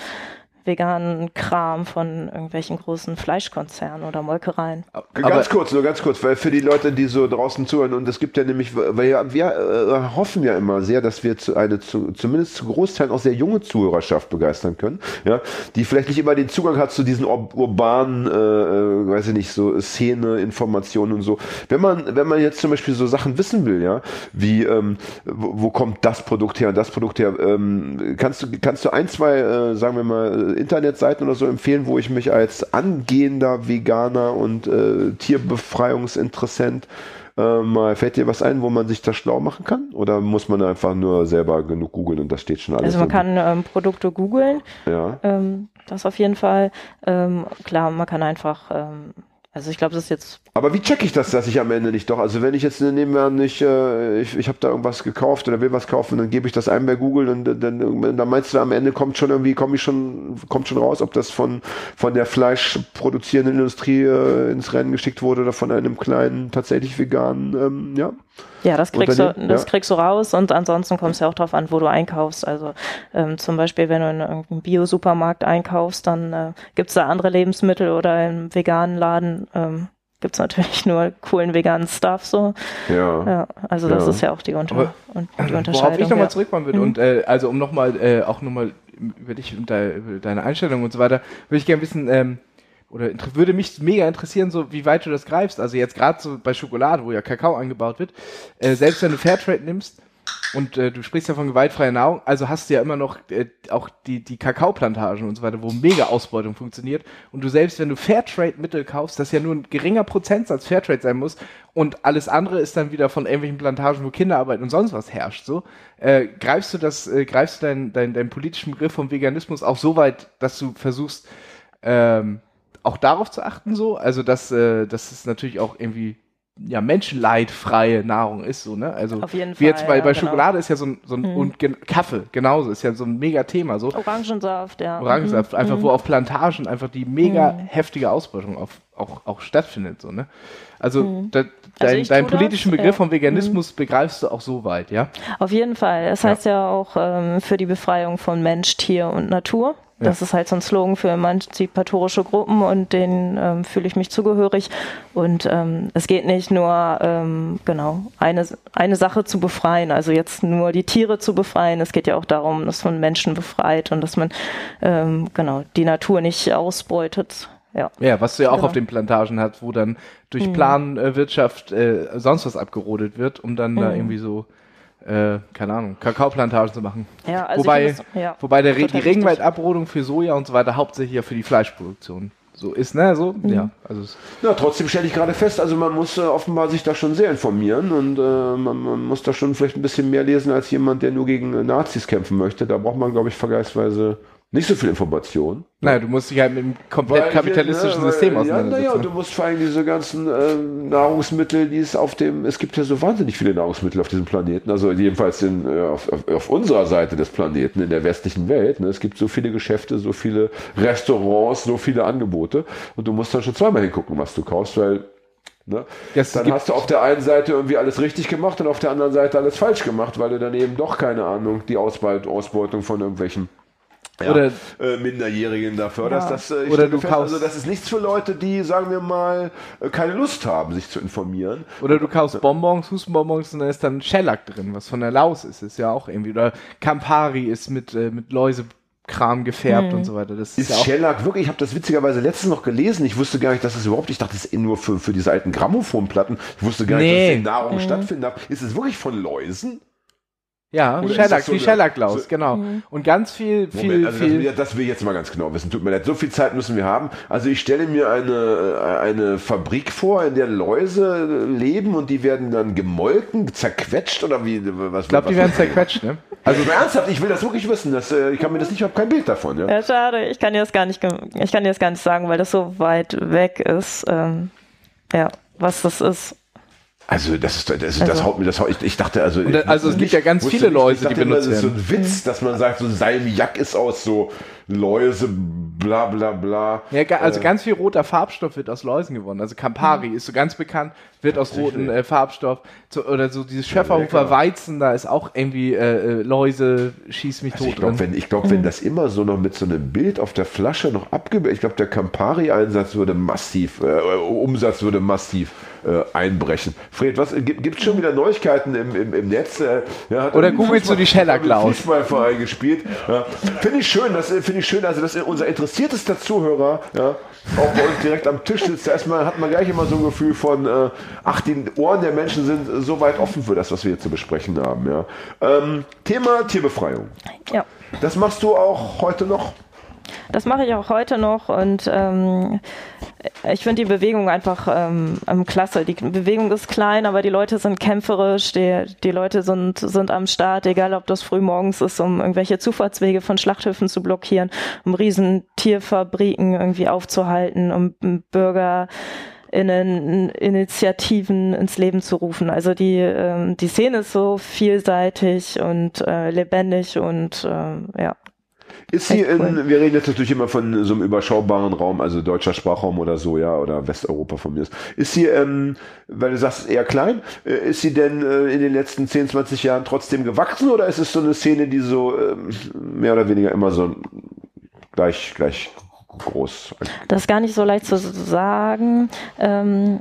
veganen Kram von irgendwelchen großen Fleischkonzernen oder Molkereien. Aber ganz kurz, nur ganz kurz, weil für die Leute, die so draußen zuhören, und es gibt ja nämlich, weil ja, wir äh, hoffen ja immer sehr, dass wir zu eine zu, zumindest zu Großteilen auch sehr junge Zuhörerschaft begeistern können, ja, die vielleicht nicht immer den Zugang hat zu diesen ur urbanen, äh, äh, weiß ich nicht, so Szene, Informationen und so. Wenn man, wenn man jetzt zum Beispiel so Sachen wissen will, ja, wie ähm, wo, wo kommt das Produkt her und das Produkt her, ähm, kannst du, kannst du ein, zwei, äh, sagen wir mal, Internetseiten oder so empfehlen, wo ich mich als angehender Veganer und äh, Tierbefreiungsinteressent äh, mal fällt dir was ein, wo man sich da schlau machen kann? Oder muss man einfach nur selber genug googeln und da steht schon alles? Also man kann ähm, Produkte googeln. Ja. Ähm, das auf jeden Fall. Ähm, klar, man kann einfach ähm, also ich glaube, das ist jetzt. Aber wie checke ich das, dass ich am Ende nicht doch? Also wenn ich jetzt nebenher nicht, äh, ich, ich habe da irgendwas gekauft oder will was kaufen, dann gebe ich das ein bei Google und dann, dann, dann meinst du, am Ende kommt schon irgendwie, komme ich schon, kommt schon raus, ob das von von der fleischproduzierenden Industrie äh, ins Rennen geschickt wurde oder von einem kleinen, tatsächlich veganen, ähm, ja. Ja, das kriegst, du, das ja. kriegst du raus und ansonsten kommt es ja auch darauf an, wo du einkaufst. Also ähm, zum Beispiel, wenn du in irgendeinem Bio-Supermarkt einkaufst, dann äh, gibt es da andere Lebensmittel oder im veganen Laden ähm, gibt es natürlich nur coolen veganen Stuff so. Ja. ja also das ja. ist ja auch die, Unter und die Unterscheidung. Worauf ich nochmal ja. zurückkommen würde mhm. und äh, also um nochmal äh, auch nochmal über dich und de, über deine Einstellung und so weiter, würde ich gerne wissen, ähm, oder würde mich mega interessieren, so wie weit du das greifst. Also jetzt gerade so bei Schokolade, wo ja Kakao angebaut wird, äh, selbst wenn du Fairtrade nimmst und äh, du sprichst ja von gewaltfreier Nahrung, also hast du ja immer noch äh, auch die, die Kakaoplantagen und so weiter, wo mega Ausbeutung funktioniert. Und du selbst, wenn du Fairtrade-Mittel kaufst, das ja nur ein geringer Prozentsatz Fairtrade sein muss und alles andere ist dann wieder von irgendwelchen Plantagen, wo Kinderarbeit und sonst was herrscht. So äh, greifst du das, äh, greifst du deinen dein, dein politischen Begriff vom Veganismus auch so weit, dass du versuchst ähm, auch darauf zu achten, so. Also, dass, äh, dass es natürlich auch irgendwie ja, menschenleidfreie Nahrung ist, so, ne? Also, Auf jeden wie Fall, jetzt bei, ja, bei genau. Schokolade ist ja so ein, so ein mhm. und Kaffee, genauso, ist ja so ein mega Thema, so. Orangensaft, ja. Orangensaft, mhm. einfach, wo mhm. auf Plantagen einfach die mega Mhm. heftige Ausbeutung auf, auch, auch stattfindet, so, ne? Also, Mhm. da, Also dein, ich deinen tu das, politischen Begriff ja. vom Veganismus begreifst du auch so weit, ja? Auf jeden Fall. Es Ja. heißt ja auch ähm, für die Befreiung von Mensch, Tier und Natur. Das ist halt so ein Slogan für emanzipatorische Gruppen und denen ähm, fühle ich mich zugehörig. Und ähm, es geht nicht nur, ähm, genau, eine, eine Sache zu befreien, also jetzt nur die Tiere zu befreien. Es geht ja auch darum, dass man Menschen befreit und dass man, ähm, genau, die Natur nicht ausbeutet. Ja. Ja, was du ja auch Genau. auf den Plantagen hast, wo dann durch Mhm. Planwirtschaft äh, sonst was abgerodet wird, um dann da Mhm. irgendwie so, äh, keine Ahnung, Kakaoplantagen zu machen. Ja, also wobei, das- ja, wobei der, die. Regenwaldabrodung für Soja und so weiter hauptsächlich ja für die Fleischproduktion so ist, ne? So, Mhm. ja. Also es, Ja, trotzdem stelle ich gerade fest, also man muss äh, offenbar sich da schon sehr informieren und äh, man, man muss da schon vielleicht ein bisschen mehr lesen als jemand, der nur gegen äh, Nazis kämpfen möchte. Da braucht man, glaube ich, vergleichsweise nicht so viel Information. Naja, du musst dich halt mit dem komplett kapitalistischen ne, System weil- Ja, auseinandersetzen. naja, du musst vor allem diese ganzen ähm, Nahrungsmittel, die es auf dem, es gibt ja so wahnsinnig viele Nahrungsmittel auf diesem Planeten, also jedenfalls in, äh, auf, auf, unserer Seite des Planeten, in der westlichen Welt. Ne? Es gibt so viele Geschäfte, so viele Restaurants, so viele Angebote und du musst dann schon zweimal hingucken, was du kaufst, weil Ne? Dann hast du auf der einen Seite irgendwie alles richtig gemacht und auf der anderen Seite alles falsch gemacht, weil du dann eben doch keine Ahnung die Ausbeut Ausbeutung von irgendwelchen ja, Oder- äh, Minderjährigen da förderst. Ja. Das, äh, ich Oder du fest, kaufst- also das ist nichts für Leute, die, sagen wir mal, äh, keine Lust haben, sich zu informieren. Oder du kaufst Bonbons, Hustenbonbons und da ist dann Shellac drin, was von der Laus ist, ist ja auch irgendwie. Oder Campari ist mit, äh, mit Läusekram gefärbt und so weiter. Das ist, Ist ja auch. Shellac wirklich, ich habe das witzigerweise letztens noch gelesen, ich wusste gar nicht, dass es überhaupt, ich dachte, das ist eh nur für, für diese alten Grammophonplatten, ich wusste gar nicht, Nee. dass es in Nahrung stattfinden darf. Ist es wirklich von Läusen? Ja, Oder Shellac, das so eine- Shellac-Laus, so- genau. Und ganz viel, viel, Moment, also das, viel. will, das will ich jetzt mal ganz genau wissen. Tut mir leid, so viel Zeit müssen wir haben. Also ich stelle mir eine, äh, eine Fabrik vor, in der Läuse leben und die werden dann gemolken, zerquetscht oder wie? Was, Ich glaube, die werden zerquetscht, ne? Also ernsthaft, ich will das wirklich wissen. Das, äh, ich kann mir das nicht, ich habe kein Bild davon. Ja? Ja, schade. Ich kann dir das gar nicht, ich kann dir das gar nicht sagen, weil das so weit weg ist. Ähm, ja, was das ist. Also das ist, das, ist, das Also- haut mir das haut, ich, ich dachte also da- also es nicht- gibt ja ganz viele Läuse, dachte die benutzt Das ist so ein Witz, dass man sagt, so Salmiak ist aus so Läuse, bla bla bla. Ja, also Äh, ganz viel roter Farbstoff wird aus Läusen gewonnen. Also Campari ist so ganz bekannt, wird aus rotem äh, Farbstoff. So, oder so dieses Schäferhofer Lecker. Weizen, da ist auch irgendwie äh, äh, Läuse, schieß mich Also tot ich glaube, wenn, ich glaub, wenn das immer so noch mit so einem Bild auf der Flasche noch abgebildet, ich glaube, der Campari-Einsatz würde massiv, äh, Umsatz würde massiv äh, einbrechen. Fred, was gibt es schon wieder Neuigkeiten im, im, im Netz? Äh, ja, Oder googelst du die hat im Fußballverein gespielt. Ja. Finde ich schön, das äh, finde ich schön, also dass unser interessiertester Zuhörer, ja, auch bei uns direkt am Tisch sitzt. Erstmal hat man gleich immer so ein Gefühl von, äh, ach, die Ohren der Menschen sind so weit offen für das, was wir hier zu besprechen haben. Ja. Ähm, Thema Tierbefreiung. Ja. Das machst du auch heute noch? Das mache ich auch heute noch und ähm, ich finde die Bewegung einfach ähm, ähm, klasse. Die Bewegung ist klein, aber die Leute sind kämpferisch, die, die Leute sind, sind am Start, egal ob das früh morgens ist, um irgendwelche Zufahrtswege von Schlachthöfen zu blockieren, um riesen Tierfabriken irgendwie aufzuhalten, um Bürger Initiativen ins Leben zu rufen. Also die, ähm, die Szene ist so vielseitig und äh, lebendig und ähm, ja. Ist sie in, cool. wir reden jetzt natürlich immer von so einem überschaubaren Raum, also deutscher Sprachraum oder so, ja, oder Westeuropa von mir ist. Ist sie, ähm, weil du sagst, eher klein, äh, ist sie denn äh, in den letzten 10, 20 Jahren trotzdem gewachsen oder ist es so eine Szene, die so ähm, mehr oder weniger immer so gleich, gleich groß? Das ist gar nicht so leicht zu sagen. Ähm,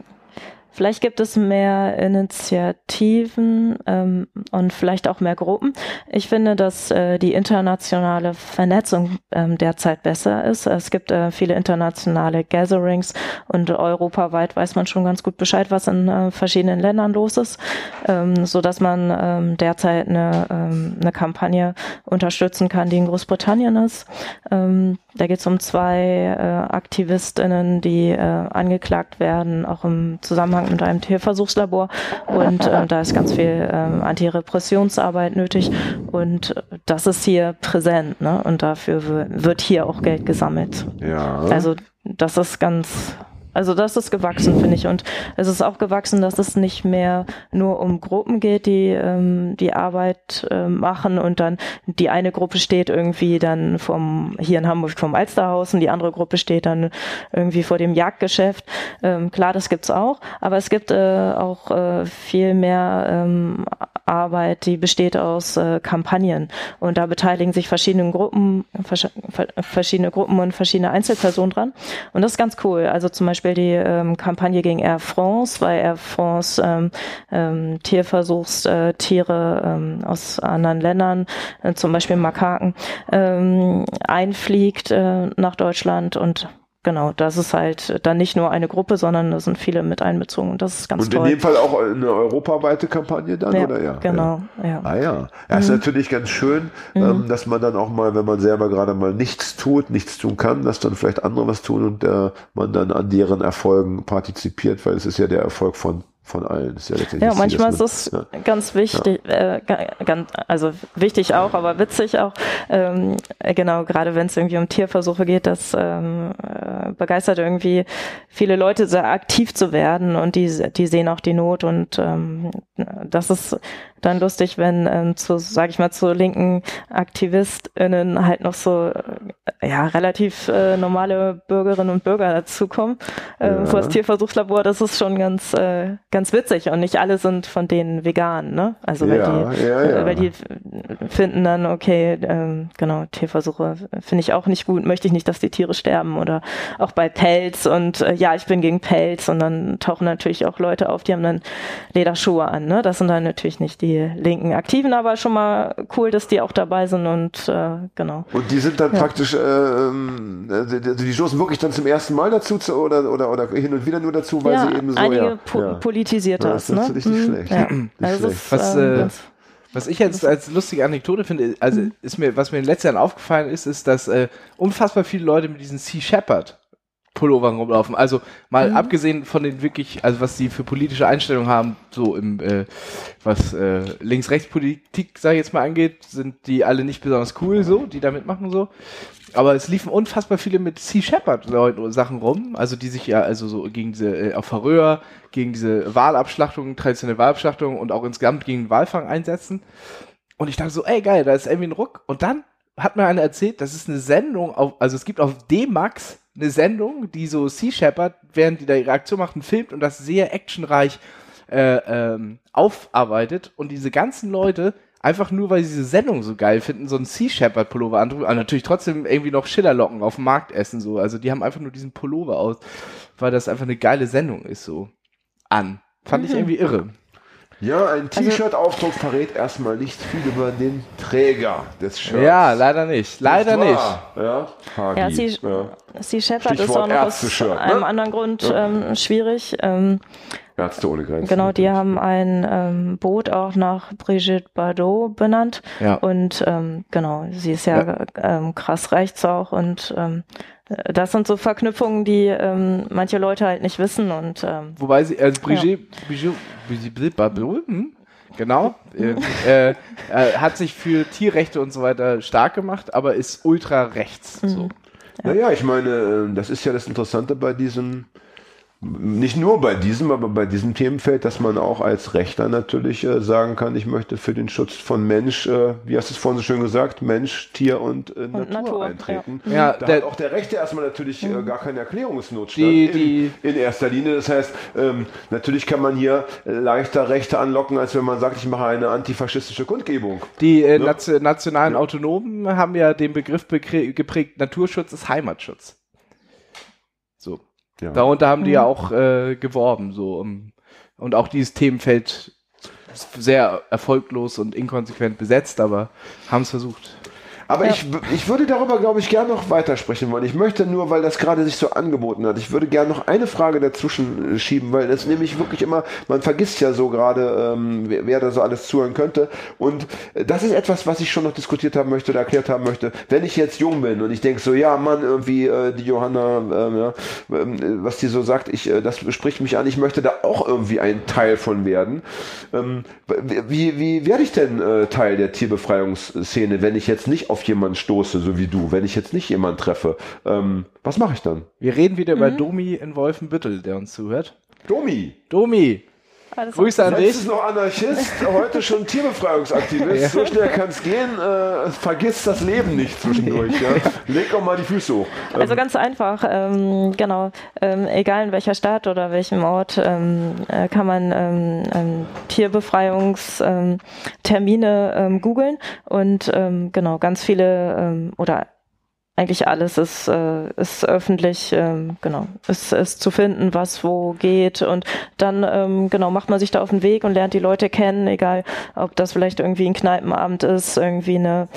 vielleicht gibt es mehr Initiativen ähm, und vielleicht auch mehr Gruppen. Ich finde, dass äh, die internationale Vernetzung ähm, derzeit besser ist. Es gibt äh, viele internationale Gatherings und europaweit weiß man schon ganz gut Bescheid, was in äh, verschiedenen Ländern los ist, ähm, so dass man ähm, derzeit eine, ähm, eine Kampagne unterstützen kann, die in Großbritannien ist. Ähm, da geht es um zwei äh, AktivistInnen, die äh, angeklagt werden, auch im Zusammenhang mit einem Tierversuchslabor. Und äh, da ist ganz viel ähm, Antirepressionsarbeit nötig. Und das ist hier präsent. Ne? Und dafür wird hier auch Geld gesammelt. Ja. Also das ist ganz, also das ist gewachsen, finde ich. Und es ist auch gewachsen, dass es nicht mehr nur um Gruppen geht, die ähm, die Arbeit äh, machen und dann die eine Gruppe steht irgendwie dann vom, hier in Hamburg vom Alsterhaus und die andere Gruppe steht dann irgendwie vor dem Jagdgeschäft. Ähm, klar, das gibt's auch, aber es gibt äh, auch äh, viel mehr ähm, Arbeit, die besteht aus äh, Kampagnen und da beteiligen sich verschiedene Gruppen, versch ver verschiedene Gruppen und verschiedene Einzelpersonen dran und das ist ganz cool. Also zum Beispiel die ähm, Kampagne gegen Air France, weil Air France ähm, ähm, Tierversuchstiere äh, Tiere, ähm, aus anderen Ländern, äh, zum Beispiel Makaken, ähm, einfliegt äh, nach Deutschland und Genau, das ist halt dann nicht nur eine Gruppe, sondern da sind viele mit einbezogen und das ist ganz Und in toll. dem Fall auch eine europaweite Kampagne dann, ja, oder ja? Genau, ja. Ah ja, das ist natürlich ganz schön, ähm, dass man dann auch mal, wenn man selber gerade mal nichts tut, nichts tun kann, dass dann vielleicht andere was tun und äh, man dann an deren Erfolgen partizipiert, weil es ist ja der Erfolg von von allen. Das ist ja, Ja, manchmal ist es ja. ganz wichtig, äh, ga- ganz, also wichtig auch, aber witzig auch, ähm, äh, genau, gerade wenn es irgendwie um Tierversuche geht, das ähm, äh, begeistert irgendwie viele Leute sehr aktiv zu werden und die, die sehen auch die Not und ähm, das ist dann lustig, wenn ähm, zu, sag ich mal, zu linken AktivistInnen halt noch so äh, ja, relativ äh, normale Bürgerinnen und Bürger dazukommen ähm, Ja. vor das Tierversuchslabor, das ist schon ganz, äh, ganz witzig und nicht alle sind von denen vegan, ne? Also weil Ja, die, ja, ja. äh, weil die finden dann, okay, ähm, genau, Tierversuche finde ich auch nicht gut, möchte ich nicht, dass die Tiere sterben oder auch bei Pelz und äh, ja, ich bin gegen Pelz und dann tauchen natürlich auch Leute auf, die haben dann Lederschuhe an, ne? Das sind dann natürlich nicht die linken Aktiven, aber schon mal cool, dass die auch dabei sind und äh, genau. Und die sind dann Ja. praktisch, äh, ähm, äh, die, die stoßen wirklich dann zum ersten Mal dazu zu, oder, oder, oder hin und wieder nur dazu, weil ja, sie eben so. einige ja, po ja. politisiert Ja, das, das ist ne? natürlich nicht Mhm, schlecht. Ja. Nicht Also schlecht. ist, Was, ähm, äh, Was ich jetzt als lustige Anekdote finde, also ist mir, was mir in den letzten Jahren aufgefallen ist, ist, dass äh, unfassbar viele Leute mit diesen Sea Shepherd Pullovern rumlaufen. Also mal Mhm. abgesehen von den wirklich, also was die für politische Einstellungen haben, so im äh, was äh, Links-Rechts-Politik, sage ich jetzt mal angeht, sind die alle nicht besonders cool, so, die da mitmachen so. Aber es liefen unfassbar viele mit Sea Shepherd Leuten- Sachen rum, also die sich ja also so gegen diese äh, auf Färöer, gegen diese Wahlabschlachtung, traditionelle Wahlabschlachtung und auch insgesamt gegen den Walfang einsetzen. Und ich dachte so, ey geil, da ist irgendwie ein Ruck. Und dann hat mir einer erzählt, das ist eine Sendung auf, also es gibt auf D-Max eine Sendung, die so Sea Shepherd, während die da ihre Aktion machten, filmt und das sehr actionreich äh, ähm, aufarbeitet und diese ganzen Leute einfach nur, weil sie diese Sendung so geil finden, so einen Sea Shepherd Pullover andrücken, aber natürlich trotzdem irgendwie noch Schillerlocken auf dem Markt essen, so. Also die haben einfach nur diesen Pullover aus, weil das einfach eine geile Sendung ist, so. An. Fand ich Mhm. irgendwie irre. Ja, ein Also- T-Shirt-Aufdruck verrät erstmal nicht viel über den Träger des Shirts. Ja, leider nicht. Leider Nicht nicht. Ja, Hagi. Ja, sie, ja. Sea Shepherd ist auch noch aus ne? einem anderen Grund Ja. ähm, schwierig. Ähm, Ärzte ohne Grenzen. genau, die haben ein ähm, Boot auch nach Brigitte Bardot benannt. Ja. Und ähm, genau, sie ist ja, Ähm, krass rechts auch. Und ähm, das sind so Verknüpfungen, die ähm, manche Leute halt nicht wissen. Und ähm, Wobei sie, also Brigitte, Brigitte, Brigitte Bardot, hm? genau, äh, äh, äh, hat sich für Tierrechte und so weiter stark gemacht, aber ist ultra rechts. Mhm. So. Naja, ich meine, äh, das ist ja das Interessante bei diesem, nicht nur bei diesem, aber bei diesem Themenfeld, dass man auch als Rechter natürlich äh, sagen kann, ich möchte für den Schutz von Mensch, äh, wie hast du es vorhin so schön gesagt, Mensch, Tier und, äh, Natur, Natur, eintreten. ja. Ja, da der- hat auch der Rechte erstmal natürlich äh, gar keine Erklärungsnotstand Die- in, die- in erster Linie. Das heißt, ähm, natürlich kann man hier äh, leichter Rechte anlocken, als wenn man sagt, ich mache eine antifaschistische Kundgebung. Die äh, Ja. Nation nationalen Autonomen haben ja den Begriff geprägt, Naturschutz ist Heimatschutz. Ja. Darunter haben die ja auch äh, geworben, so. um- Und auch dieses Themenfeld ist sehr erfolglos und inkonsequent besetzt, aber haben es versucht. Aber Ja. ich, ich würde darüber, glaube ich, gerne noch weitersprechen wollen. Ich möchte nur, weil das gerade sich so angeboten hat, ich würde gerne noch eine Frage dazwischen äh, schieben, weil es nämlich wirklich immer, man vergisst ja so gerade, ähm, wer, wer da so alles zuhören könnte. Und äh, das ist etwas, was ich schon noch diskutiert haben möchte oder erklärt haben möchte. Wenn ich jetzt jung bin und ich denke so, ja, Mann, irgendwie äh, die Johanna, ja, ähm, was die so sagt, ich, äh, das spricht mich an, ich möchte da auch irgendwie ein Teil von werden. Ähm, wie, wie werde ich denn äh, Teil der Tierbefreiungsszene, wenn ich jetzt nicht auf jemanden stoße, so wie du, wenn ich jetzt nicht jemanden treffe? Ähm, was mache ich dann? Wir reden wieder über Domi in Wolfenbüttel, der uns zuhört. Domi, Domi, Grüße an dich. letztes noch Anarchist, heute schon Tierbefreiungsaktivist. So schnell kann es gehen. Äh, vergiss das Leben nicht zwischendurch. Ja? Leg doch mal die Füße hoch. Ähm, Also ganz einfach, ähm, genau, ähm, egal in welcher Stadt oder welchem Ort, ähm, äh, kann man ähm, ähm, Tierbefreiungstermine ähm, Termine, ähm, googeln und ähm, genau, ganz viele ähm, oder eigentlich alles ist, äh, ist öffentlich, ähm, genau, ist, ist zu finden, was wo geht. Und dann ähm, genau macht man sich da auf den Weg und lernt die Leute kennen, egal ob das vielleicht irgendwie ein Kneipenabend ist, irgendwie eine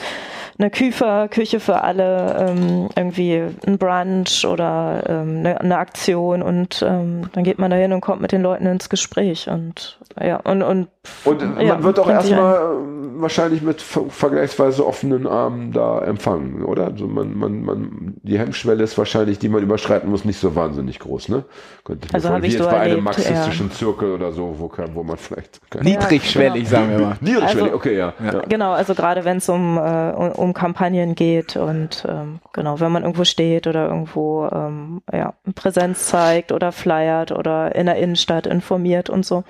eine Küfer, Küche für alle, ähm, irgendwie ein Brunch oder ähm, eine, eine Aktion. Und ähm, dann geht man dahin und kommt mit den Leuten ins Gespräch. Und ja und und, und ja, man wird auch erstmal wahrscheinlich mit vergleichsweise offenen Armen da empfangen, oder? Also man, man, man, die Hemmschwelle ist wahrscheinlich, die man überschreiten muss, nicht so wahnsinnig groß, ne? Könnte also habe ich so jetzt bei erlebt, einem marxistischen ja. Zirkel oder so, wo, kann, wo man vielleicht niedrigschwellig, genau. sagen wir mal. Niedrigschwellig, also, okay, ja. ja. Genau, also gerade wenn es um, äh, um Kampagnen geht und ähm, genau, wenn man irgendwo steht oder irgendwo ähm, ja, Präsenz zeigt oder flyert oder in der Innenstadt informiert und so.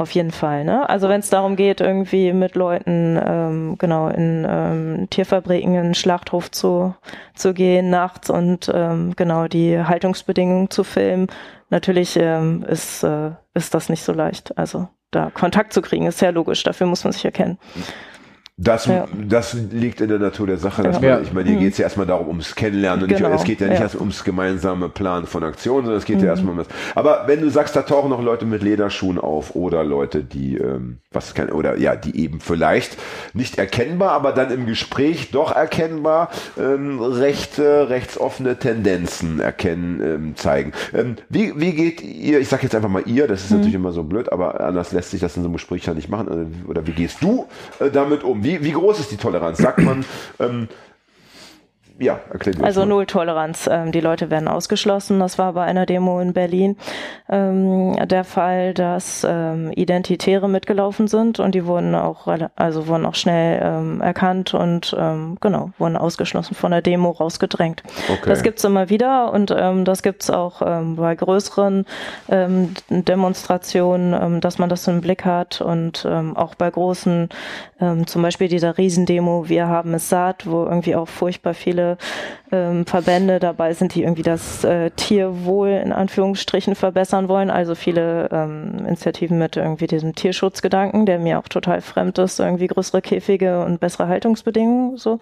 Auf jeden Fall, ne? Also wenn es darum geht, irgendwie mit Leuten ähm, genau in ähm, Tierfabriken, in Schlachthof zu, zu gehen nachts und ähm, genau die Haltungsbedingungen zu filmen, natürlich ähm, ist, äh, ist das nicht so leicht. Also da Kontakt zu kriegen, ist sehr logisch, dafür muss man sich erkennen. Das, ja. das liegt in der Natur der Sache. Dass ja. man, ich meine, hier mhm. geht es ja erstmal darum, ums Kennenlernen. Und genau. nicht, es geht ja nicht ja. erst ums gemeinsame Plan von Aktionen, sondern es geht mhm. ja erstmal um das. Aber wenn du sagst, da tauchen noch Leute mit Lederschuhen auf oder Leute, die, ähm, was kann, oder ja, die eben vielleicht nicht erkennbar, aber dann im Gespräch doch erkennbar ähm, rechte, rechtsoffene Tendenzen erkennen, ähm, zeigen. Ähm, wie, wie geht ihr, ich sag jetzt einfach mal ihr, das ist mhm. natürlich immer so blöd, aber anders lässt sich das in so einem Gespräch ja nicht machen. Oder wie gehst du äh, damit um? Wie wie, wie groß ist die Toleranz? Sagt man, ähm, ja, erklärt Also null Toleranz. Ähm, die Leute werden ausgeschlossen. Das war bei einer Demo in Berlin ähm, der Fall, dass ähm, Identitäre mitgelaufen sind und die wurden auch also wurden auch schnell ähm, erkannt und ähm, genau wurden ausgeschlossen von der Demo rausgedrängt. Okay. Das gibt's immer wieder und ähm, das gibt's auch ähm, bei größeren ähm, Demonstrationen, ähm, dass man das im Blick hat und ähm, auch bei großen, ähm, zum Beispiel dieser Riesendemo, wir haben es satt, wo irgendwie auch furchtbar viele ähm, Verbände dabei sind, die irgendwie das äh, Tierwohl in Anführungsstrichen verbessern wollen. Also viele ähm, Initiativen mit irgendwie diesem Tierschutzgedanken, der mir auch total fremd ist, irgendwie größere Käfige und bessere Haltungsbedingungen so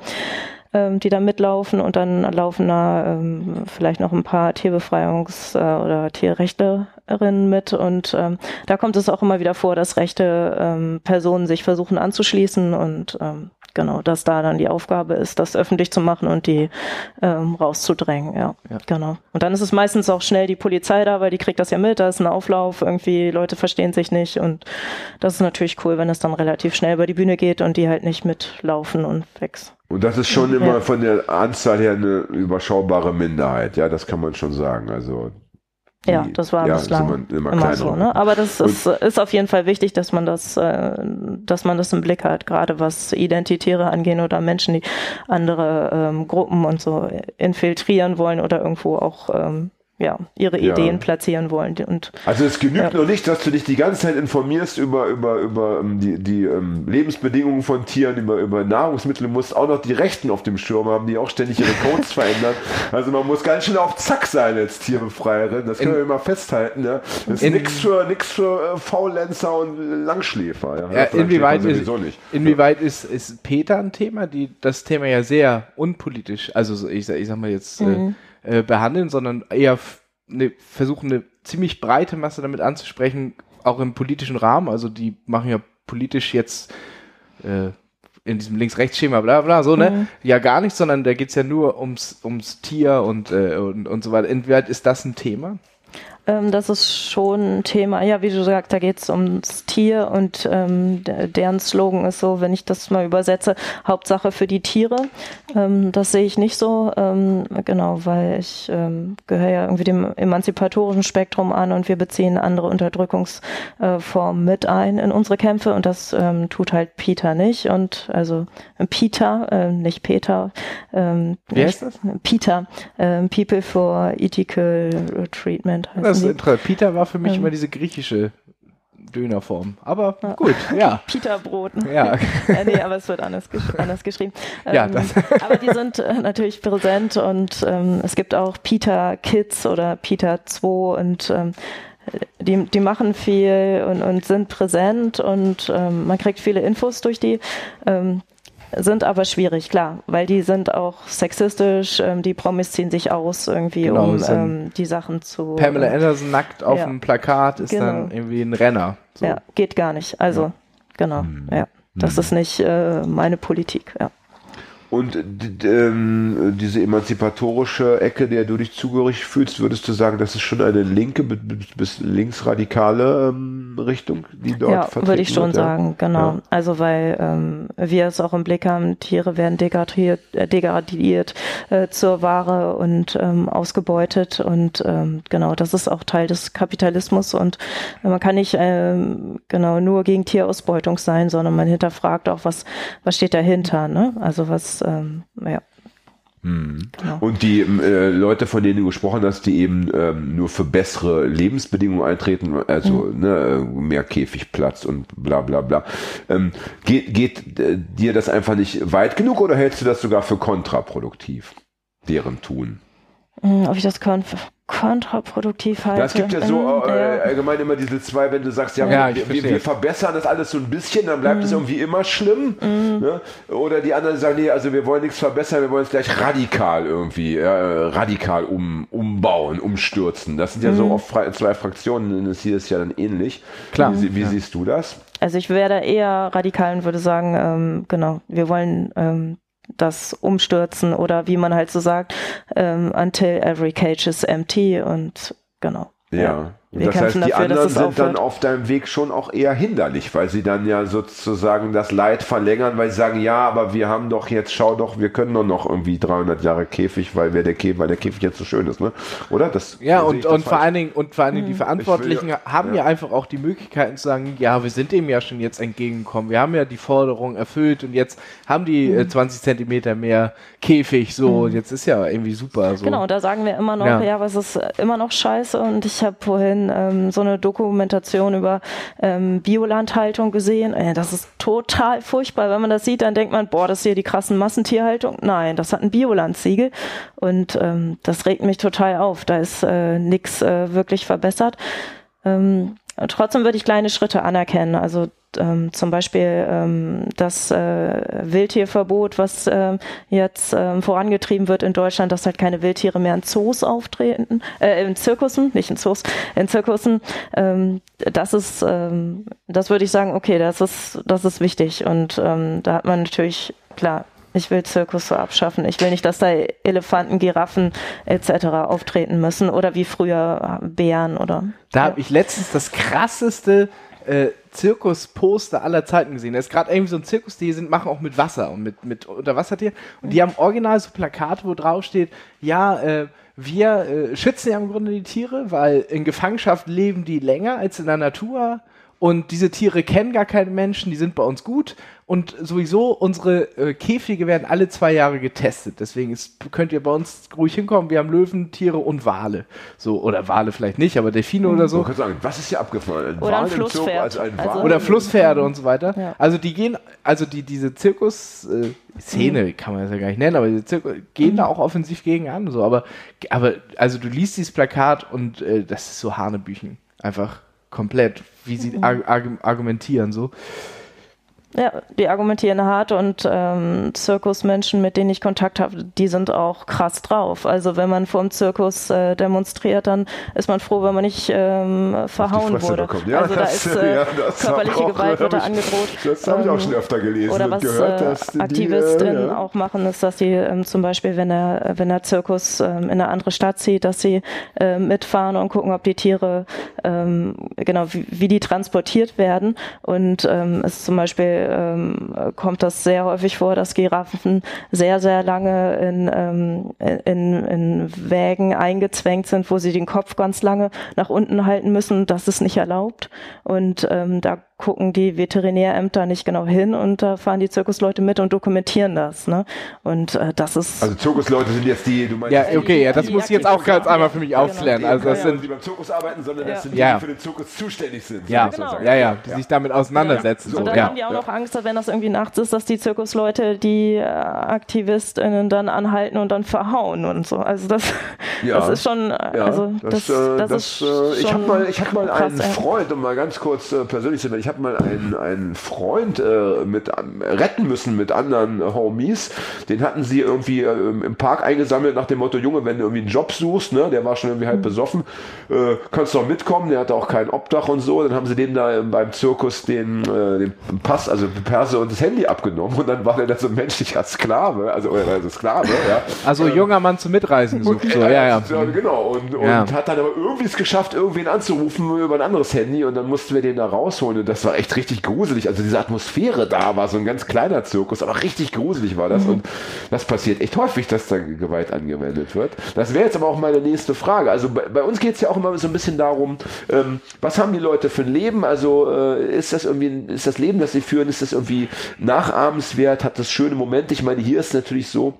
ähm, die da mitlaufen und dann laufen da ähm, vielleicht noch ein paar Tierbefreiungs- äh, oder Tierrechtlerinnen mit und ähm, da kommt es auch immer wieder vor, dass rechte ähm, Personen sich versuchen anzuschließen und ähm, genau, dass da dann die Aufgabe ist, das öffentlich zu machen und die ähm, rauszudrängen, ja, ja, genau. Und dann ist es meistens auch schnell die Polizei da, weil die kriegt das ja mit, da ist ein Auflauf, irgendwie Leute verstehen sich nicht und das ist natürlich cool, wenn es dann relativ schnell über die Bühne geht und die halt nicht mitlaufen und wächst. Und das ist schon immer von der Anzahl her eine überschaubare Minderheit, ja, das kann man schon sagen, also ja, das war ja, bislang immer, immer so. Ne? Aber das ist, ist auf jeden Fall wichtig, dass man das, äh, dass man das im Blick hat, gerade was Identitäre angehen oder Menschen, die andere ähm, Gruppen und so infiltrieren wollen oder irgendwo auch ähm, ja, ihre ja. Ideen platzieren wollen. Und, also es genügt ja. nur nicht, dass du dich die ganze Zeit informierst über, über, über um, ähm, die, die um, ähm, Lebensbedingungen von Tieren, über, über Nahrungsmittel. Du musst auch noch die Rechten auf dem Schirm haben, die auch ständig ihre Codes verändern. Also man muss ganz schön auf Zack sein als Tierbefreierin. Das können in, wir immer festhalten. Ja? Das ist nichts für, nix für äh, Faulenzer und Langschläfer. Ja? ja inwieweit, ist, inwieweit ist, ist Peter ein Thema, die das Thema ja sehr unpolitisch, also ich, ich sag mal jetzt... Äh, mhm. Äh, äh, behandeln, sondern eher ne, versuchen, eine ziemlich breite Masse damit anzusprechen, auch im politischen Rahmen. Also die machen ja politisch jetzt äh, in diesem Links-Rechts-Schema, bla bla, so, ne? Mhm. Ja, gar nichts, sondern da geht es ja nur ums, ums Tier und, äh, und, und so weiter. Inwieweit ist das ein Thema? Ähm, das ist schon ein Thema. Ja, wie du sagst, da geht es ums Tier und ähm, deren Slogan ist so, wenn ich das mal übersetze, Hauptsache für die Tiere. Ähm, das sehe ich nicht so, ähm, genau, weil ich ähm, gehöre ja irgendwie dem emanzipatorischen Spektrum an und wir beziehen andere Unterdrückungsformen äh, mit ein in unsere Kämpfe und das ähm, tut halt Peter nicht. Und also Peter, äh, nicht Peter. Wie heißt das? Peter, People for Ethical Treatment heißt das ist interessant. Peter war für mich ähm. immer diese griechische Dönerform. Aber ja. gut, ja. Peterbrot. Ja. äh, nee, aber es wird anders, gesch anders geschrieben. Ähm, ja, das. aber die sind äh, natürlich präsent und ähm, es gibt auch Peter Kids oder Peter 2 und ähm, die, die machen viel und, und sind präsent und ähm, man kriegt viele Infos durch die. Ähm, sind aber schwierig, klar, weil die sind auch sexistisch, ähm, die Promis ziehen sich aus irgendwie, genau, um ähm, die Sachen zu. Pamela äh, Anderson nackt auf ja. dem Plakat ist genau. dann irgendwie ein Renner. So. Ja, geht gar nicht. Also, ja. genau, hm. ja. Das hm. ist nicht äh, meine Politik, ja. Und ähm, diese emanzipatorische Ecke, der du dich zugehörig fühlst, würdest du sagen, das ist schon eine linke bis linksradikale ähm, Richtung, die dort ja, vertreten würde ich schon wird, sagen, genau. Ja. Also weil ähm, wir es auch im Blick haben, Tiere werden degradiert, äh, degradiert äh, zur Ware und ähm, ausgebeutet und ähm, genau, das ist auch Teil des Kapitalismus und man kann nicht ähm, genau nur gegen Tierausbeutung sein, sondern man hinterfragt auch, was was steht dahinter, ne? Also was ähm, ja. Mhm. Genau. Und die äh, Leute, von denen du gesprochen hast, die eben ähm, nur für bessere Lebensbedingungen eintreten, also mhm. ne, mehr Käfigplatz und bla bla bla. Ähm, geht geht äh, dir das einfach nicht weit genug oder hältst du das sogar für kontraproduktiv, deren Tun? Hm, ob ich das konf kontraproduktiv halte. Das gibt ja so ähm, äh, allgemein immer diese zwei, wenn du sagst, ja, ja wir, wir, wir, verbessern das alles so ein bisschen, dann bleibt es mm. irgendwie immer schlimm. Mm. Ne? Oder die anderen sagen, nee, also wir wollen nichts verbessern, wir wollen es gleich radikal irgendwie, äh, radikal um, umbauen, umstürzen. Das sind ja mm. so oft zwei Fraktionen, das hier ist ja dann ähnlich. Klar. Wie, wie ja. siehst du das? Also ich wäre da eher radikal und würde sagen, ähm, genau, wir wollen ähm, das umstürzen oder wie man halt so sagt, ähm, until every cage is empty und genau. Ja. ja. Wir das heißt, die dafür, anderen sind aufhört. dann auf deinem Weg schon auch eher hinderlich, weil sie dann ja sozusagen das Leid verlängern, weil sie sagen, ja, aber wir haben doch jetzt, schau doch, wir können doch noch irgendwie 300 Jahre Käfig, weil wer der Käfig, weil der Käfig jetzt so schön ist, ne? Oder? Das, ja, und, und vor allen Dingen, und vor allen Dingen die mhm. Verantwortlichen will, haben ja. ja. einfach auch die Möglichkeiten zu sagen, ja, wir sind dem ja schon jetzt entgegengekommen, wir haben ja die Forderung erfüllt und jetzt haben die äh, 20 mhm. Zentimeter mehr Käfig, so, mhm. und jetzt ist ja irgendwie super, so. Genau, da sagen wir immer noch, ja, ja aber es ist immer noch scheiße und ich habe vorhin vorhin ähm, so eine Dokumentation über ähm, Biolandhaltung gesehen. Äh, das ist total furchtbar. Wenn man das sieht, dann denkt man, boah, das ist hier die krassen Massentierhaltung. Nein, das hat ein Biolandsiegel und ähm, das regt mich total auf. Da ist äh, nichts äh, wirklich verbessert. Ähm, trotzdem würde ich kleine Schritte anerkennen. Also ähm, zum Beispiel ähm, das äh, Wildtierverbot, was äh, jetzt äh, vorangetrieben wird in Deutschland, dass halt keine Wildtiere mehr in Zoos auftreten, äh, in Zirkussen, nicht in Zoos, in Zirkussen. Ähm, das ist, ähm, das würde ich sagen, okay, das ist, das ist wichtig. Und ähm, da hat man natürlich, klar, ich will Zirkus so abschaffen. Ich will nicht, dass da Elefanten, Giraffen etc. auftreten müssen oder wie früher Bären oder. Da habe ich letztens das krasseste äh, Zirkusposter aller Zeiten gesehen. Da ist gerade irgendwie so ein Zirkus, die sind, machen auch mit Wasser und mit, mit Unterwassertieren. Und die haben original so Plakate, wo drauf steht, ja, äh, wir äh, schützen ja im Grunde die Tiere, weil in Gefangenschaft leben die länger als in der Natur. Und diese Tiere kennen gar keine Menschen, die sind bei uns gut. Und sowieso, unsere äh, Käfige werden alle zwei Jahre getestet. Deswegen ist, könnt ihr bei uns ruhig hinkommen. Wir haben Löwen, Tiere und Wale. So, oder Wale vielleicht nicht, aber Delfine oder so. Ich sagen, was ist hier abgefallen? Ein oder Wal ein Flusspferd. Als ein also, oder Flusspferde und so weiter. Ja. Also die gehen, also die, diese Zirkus-Szene, mhm. kann man das ja gar nicht nennen, aber die Zirkus gehen mhm. da auch offensiv gegen an. So. Aber, aber also du liest dieses Plakat und äh, das ist so Hanebüchen. Einfach komplett, wie sie mhm. arg argumentieren so. Ja, die argumentieren hart und ähm, Zirkusmenschen, mit denen ich Kontakt habe, die sind auch krass drauf. Also wenn man vor dem Zirkus äh, demonstriert, dann ist man froh, wenn man nicht ähm, verhauen wurde. Ja, also das, da ist äh, ja, körperliche Gewalt wird da angedroht. Das habe ich auch schon ähm, öfter gelesen oder was, gehört. Äh, Aktivistinnen ja. auch machen, ist, dass sie ähm, zum Beispiel, wenn der, wenn der Zirkus ähm, in eine andere Stadt zieht, dass sie äh, mitfahren und gucken, ob die Tiere, ähm, genau, wie, wie die transportiert werden. Und ähm, es zum Beispiel ähm, kommt das sehr häufig vor, dass Giraffen sehr, sehr lange in, ähm, in, in Wägen eingezwängt sind, wo sie den Kopf ganz lange nach unten halten müssen. Das ist nicht erlaubt. Und ähm, da gucken die Veterinärämter nicht genau hin und da fahren die Zirkusleute mit und dokumentieren das. Ne? Und äh, das ist. Also Zirkusleute sind jetzt die, du meinst. Ja, okay, ja, das muss ich jetzt auch ganz einmal für mich genau. aufklären. Genau. Also das sind die beim Zirkus arbeiten, sondern das sind die, die für den Zirkus zuständig sind. Ja, genau. ja, ja, die sich damit auseinandersetzen. Und dann haben die auch noch Angst, wenn das irgendwie nachts ist, dass die Zirkusleute die äh, AktivistInnen dann anhalten und dann verhauen und so. Also das, das ist schon, also das, das, äh, das, ist äh, ich habe mal, ich hab mal einen Freund, um mal ganz kurz äh, persönlich zu werden, ich habe mal einen, einen Freund äh, mit ähm, retten müssen mit anderen äh, Homies. Den hatten sie irgendwie äh, im Park eingesammelt nach dem Motto, Junge, wenn du irgendwie einen Job suchst, ne, der war schon irgendwie halb besoffen, äh, kannst du auch mitkommen, der hatte auch kein Obdach und so. Dann haben sie dem da beim Zirkus den, äh, den Pass, also die Perse und das Handy abgenommen und dann war der da so menschlicher Sklave, also, also Sklave, ja. Also Ähm, junger Mann zum Mitreisen gesucht. und, So, äh, ja, ja. genau. Und, und Ja. hat dann aber irgendwie es geschafft, irgendwen anzurufen über ein anderes Handy und dann mussten wir den da rausholen und das war echt richtig gruselig. Also diese Atmosphäre da war so ein ganz kleiner Zirkus, aber richtig gruselig war das und das passiert echt häufig, dass da Gewalt angewendet wird. Das wäre jetzt aber auch meine nächste Frage. Also bei, bei uns geht es ja auch immer so ein bisschen darum, ähm, was haben die Leute für ein Leben? Also äh, ist das irgendwie, ist das Leben, das sie führen, ist das irgendwie nachahmenswert? Hat das schöne Momente? Ich meine, hier ist natürlich so,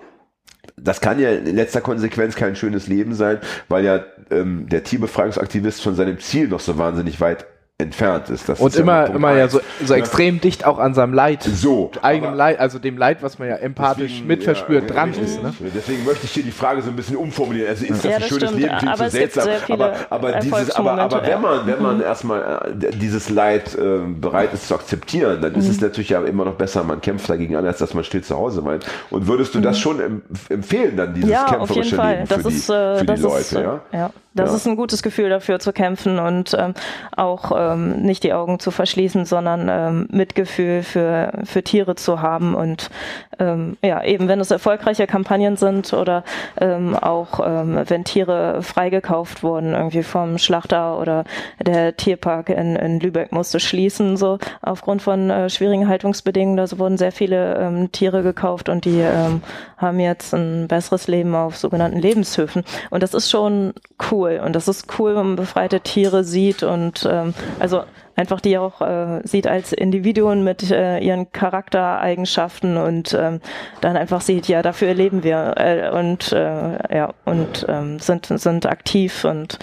das kann ja in letzter Konsequenz kein schönes Leben sein, weil ja ähm, der Tierbefreiungsaktivist von seinem Ziel noch so wahnsinnig weit entfernt ist. Das Und ist ja immer, Punkt immer ja so, so Ja. extrem dicht auch an seinem Leid. So, Eigenem Leid, also dem Leid, was man ja empathisch Deswegen, mitverspürt ja, dran richtig. ist. Ne? Deswegen möchte ich hier die Frage so ein bisschen umformulieren. Also ist das Ja, ein das schönes stimmt, Leben? Klingt aber so seltsam. aber, aber, dieses, aber, aber wenn man, wenn man Mhm. erstmal äh, dieses Leid äh, bereit ist zu akzeptieren, dann Mhm. ist es natürlich ja immer noch besser, man kämpft dagegen an, als dass man still zu Hause weint. Und würdest du das schon em empfehlen, dann dieses Mhm. ja, auf jeden kämpferische Fall. Leben Das für die, ist, äh, für die das Leute? ist, äh, ja? Das Ja. ist ein gutes Gefühl dafür zu kämpfen und ähm, auch ähm, nicht die Augen zu verschließen, sondern ähm, Mitgefühl für, für Tiere zu haben und ähm, ja, eben wenn es erfolgreiche Kampagnen sind oder ähm, auch ähm, wenn Tiere freigekauft wurden, irgendwie vom Schlachter oder der Tierpark in, in Lübeck musste schließen, so aufgrund von äh, schwierigen Haltungsbedingungen. Da wurden sehr viele ähm, Tiere gekauft und die ähm, haben jetzt ein besseres Leben auf sogenannten Lebenshöfen. Und das ist schon cool. Und das ist cool, wenn man befreite Tiere sieht und ähm, also einfach die auch äh, sieht als Individuen mit äh, ihren Charaktereigenschaften und ähm, dann einfach sieht, ja, dafür leben wir äh, und äh, ja und ähm, sind sind aktiv und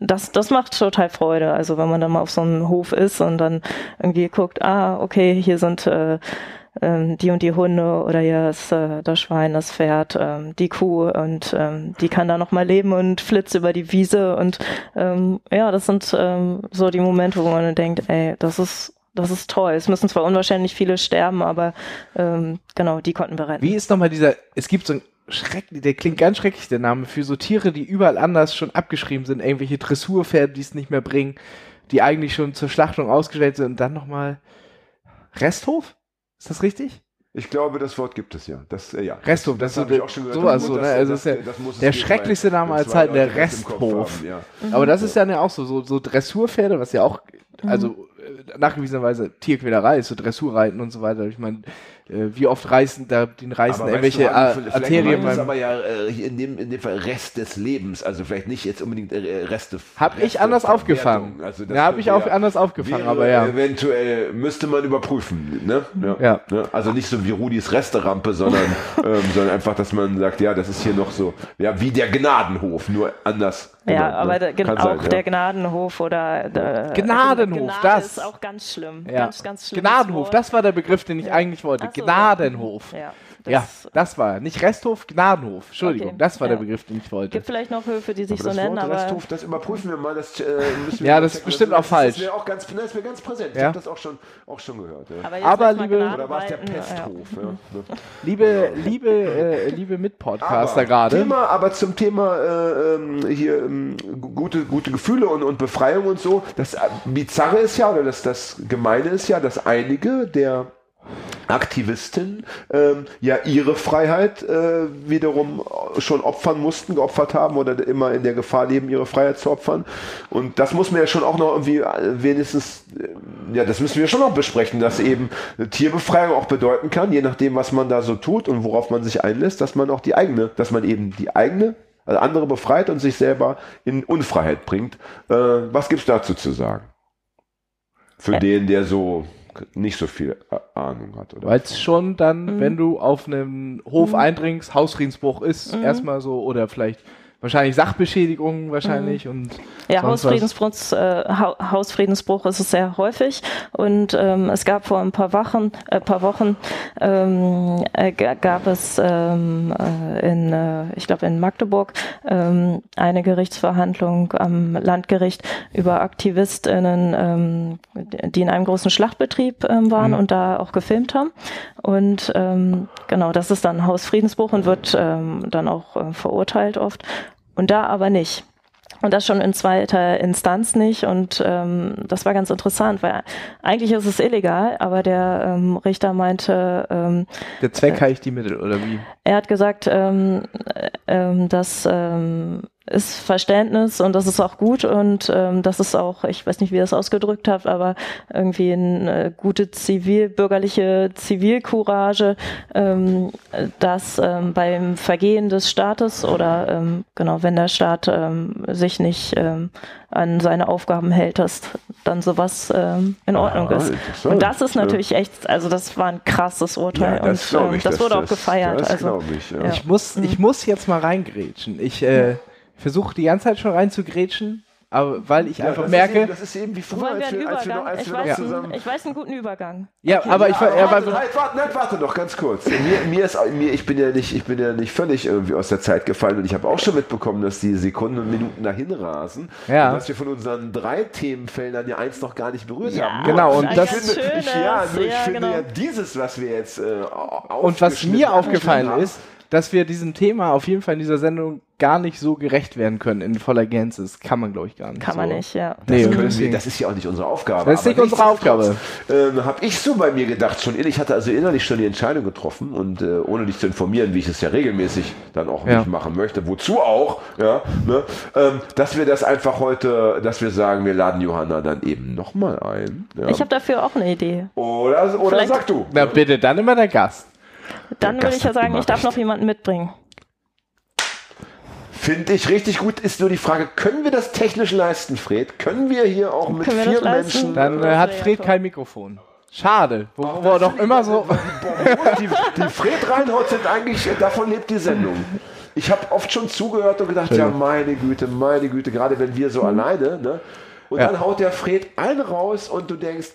das das macht total Freude. Also wenn man dann mal auf so einem Hof ist und dann irgendwie guckt, ah, okay, hier sind äh, ähm, die und die Hunde oder hier ist äh, das Schwein, das Pferd, ähm, die Kuh und ähm, die kann da noch mal leben und flitzt über die Wiese und ähm, ja, das sind ähm, so die Momente, wo man denkt, ey, das ist das ist toll. Es müssen zwar unwahrscheinlich viele sterben, aber ähm, genau, die konnten wir retten. Wie ist nochmal dieser, es gibt so ein schrecklich, der klingt ganz schrecklich, der Name, für so Tiere, die überall anders schon abgeschrieben sind, irgendwelche Dressurpferde, die es nicht mehr bringen, die eigentlich schon zur Schlachtung ausgestellt sind und dann nochmal Resthof? Ist das richtig? Ich glaube, das Wort gibt es ja. Das, äh, ja. Resthof, das, habe ist ich auch schon gehört. sowas Das so, ne? das- Also das- ist ja das der schrecklichste Name als zwei halt der das Resthof. haben, ja. Aber das ist dann ja auch so, so, so Dressurpferde, was ja auch, also äh, nachgewiesenerweise Tierquälerei ist, so Dressurreiten und so weiter. Ich meine, wie oft reißen da den reißen Aber irgendwelche weißt du, vielleicht Arterien beim. aber ja äh, in dem, in dem Fall Rest des Lebens, also vielleicht nicht jetzt unbedingt äh, Reste. Hab ich Reste anders aufgefangen. Also Ja, hab ich auch anders aufgefangen, wäre aber ja. Eventuell müsste man überprüfen, ne? Ja. Ne? Also nicht so wie Rudis Resterampe, sondern, ähm, sondern einfach, dass man sagt, ja, das ist hier noch so, ja, wie der Gnadenhof, nur anders. ja, genannt, aber ne? da, gen- Kann auch sein, ja. der Gnadenhof oder äh, Gnadenhof, Gnade das. ist auch ganz schlimm. Ja. Ganz, ganz schlimm. Gnadenhof, das war der Begriff, den ich eigentlich wollte. Gnadenhof. Ja, Ja, das das war nicht Resthof, Gnadenhof. Entschuldigung, Okay, das war ja. der Begriff, den ich wollte. gibt vielleicht noch Höfe, die sich Aber so das nennen, Wort aber Resthof, das überprüfen wir mal. Das, äh, müssen wir Ja, das ist bestimmt das, auch falsch. Das ist mir auch ganz, das ist mir ganz präsent. Ich Ja. habe das auch schon, auch schon gehört. Ja. aber, Aber, liebe- Oder war es der. Pesthof? Ja. Ne? Liebe, liebe, äh, liebe Mitpodcaster gerade. Thema, aber zum Thema äh, ähm, hier ähm, gu- gute, gute Gefühle und, und Befreiung und so. Das äh, Bizarre ist ja, oder das, das Gemeine ist ja, dass einige der Aktivisten ähm, ja ihre Freiheit äh, wiederum schon opfern mussten, geopfert haben oder immer in der Gefahr leben, ihre Freiheit zu opfern. Und das muss man ja schon auch noch irgendwie äh, wenigstens, äh, ja, das müssen wir schon noch besprechen, dass eben Tierbefreiung auch bedeuten kann, je nachdem, was man da so tut und worauf man sich einlässt, dass man auch die eigene, dass man eben die eigene, also andere befreit und sich selber in Unfreiheit bringt. Äh, was gibt's dazu zu sagen? Für Ja. den, der so nicht so viel Ahnung hat. Oder? Weil es schon dann, Mhm. wenn du auf einem Hof eindringst, Hausfriedensbruch ist Mhm. erstmal so, oder vielleicht wahrscheinlich Sachbeschädigungen wahrscheinlich mhm. und ja Hausfriedensbruch, äh, ha Hausfriedensbruch ist es sehr häufig und ähm, es gab vor ein paar Wochen äh, paar Wochen ähm, äh, gab es ähm, äh, in äh, ich glaube in Magdeburg ähm, eine Gerichtsverhandlung am Landgericht über AktivistInnen, ähm, die in einem großen Schlachtbetrieb ähm, waren mhm. und da auch gefilmt haben und ähm, genau das ist dann Hausfriedensbruch und wird ähm, dann auch äh, verurteilt oft und da aber nicht. Und das schon in zweiter Instanz nicht. Und ähm, das war ganz interessant, weil eigentlich ist es illegal, aber der ähm, Richter meinte. Ähm, der Zweck äh, heiligt die Mittel, oder wie? Er hat gesagt, ähm, äh, ähm, dass ähm, ist Verständnis und das ist auch gut und ähm, das ist auch, ich weiß nicht, wie ihr das ausgedrückt habt, aber irgendwie eine gute zivilbürgerliche Zivilcourage, ähm, dass ähm, beim Vergehen des Staates oder ähm, genau, wenn der Staat ähm, sich nicht ähm, an seine Aufgaben hält, dass dann sowas ähm, in Ordnung ah, ist. Und das ist natürlich echt, also das war ein krasses Urteil ja, das und ähm, ich, das, das, wurde auch gefeiert. Das also, ich, ja. ich, muss, ich muss jetzt mal reingrätschen. Ich äh, versuche die ganze Zeit schon reinzugrätschen, aber weil ich ja, einfach das merke. Ist eben, das ist eben wie früher, als wir, als wir, noch, als ich, wir weiß zusammen. ich weiß einen guten Übergang. Ja, okay, aber ja, ich war. Ja, warte, halt, warte, nein, warte noch ganz kurz. Mir, mir ist, mir, ich bin ja nicht, ich bin ja nicht völlig irgendwie aus der Zeit gefallen und ich habe auch schon mitbekommen, dass die Sekunden und Minuten dahin rasen. Ja. Und dass wir von unseren drei Themenfeldern ja eins noch gar nicht berührt ja, haben. Genau, und das. Finde, ich, ja, nur ich finde genau. ja dieses, was wir jetzt. Äh, und was mir aufgefallen ist, dass wir diesem Thema auf jeden Fall in dieser Sendung gar nicht so gerecht werden können in voller Gänze. Das kann man, glaube ich, gar nicht. Kann so. man nicht, ja. Das, nee, wir, das ist ja auch nicht unsere Aufgabe. Das ist nicht unsere Aufgabe. Ähm, habe ich so bei mir gedacht, schon ich hatte also innerlich schon die Entscheidung getroffen und äh, ohne dich zu informieren, wie ich es ja regelmäßig dann auch ja. nicht machen möchte, wozu auch, ja, ne, ähm, dass wir das einfach heute, dass wir sagen, wir laden Johanna dann eben nochmal ein. Ja. Ich habe dafür auch eine Idee. Oder, oder sag du. Na bitte, dann immer der Gast. Dann würde ich ja sagen, ich darf noch jemanden mitbringen. Finde ich richtig gut. Ist nur die Frage, können wir das technisch leisten, Fred? Können wir hier auch mit vier Menschen. Dann äh, hat Fred kein Mikrofon. Schade. Wo, oh, wo er doch immer so. Die, die Fred Reinhold sind eigentlich, äh, davon lebt die Sendung. Ich habe oft schon zugehört und gedacht, ja, meine Güte, meine Güte, gerade wenn wir so alleine, ne? Und ja. dann haut der Fred einen raus und du denkst,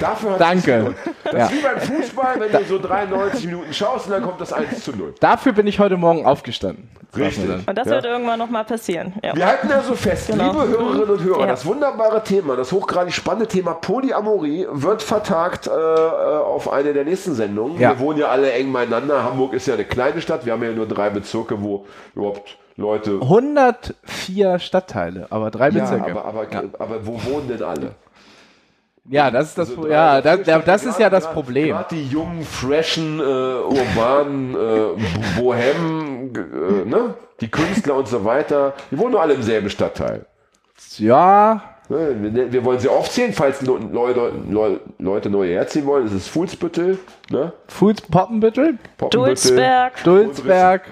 dafür hat Danke. Das ja. ist wie beim Fußball, wenn du so 93 Minuten schaust und dann kommt das 1 zu 0. Dafür bin ich heute Morgen aufgestanden. Richtig. Und das ja. wird irgendwann nochmal passieren. Ja. Wir halten also fest, genau. liebe Hörerinnen und Hörer, das wunderbare Thema, das hochgradig spannende Thema Polyamorie wird vertagt äh, auf eine der nächsten Sendungen. Wir wohnen ja alle eng beieinander. Hamburg ist ja eine kleine Stadt. Wir haben ja nur drei Bezirke, wo überhaupt Leute. 104 Stadtteile, aber drei ja, Bezirke. Aber, aber, ja. aber wo wohnen denn alle? Ja, das ist das, also ja, das, das ist ja das Problem. Gerade die jungen, freshen, äh, urbanen, äh, Bohem, äh, ne? die Künstler und so weiter, die wohnen nur alle im selben Stadtteil. Ja. Wir, wir wollen sie aufzählen, falls Leute, Leute, Leute neu herziehen wollen. Das ist Fuhlsbüttel, ne? Fuhls Poppenbüttel, Poppenbüttel Dulzberg, Dulzberg.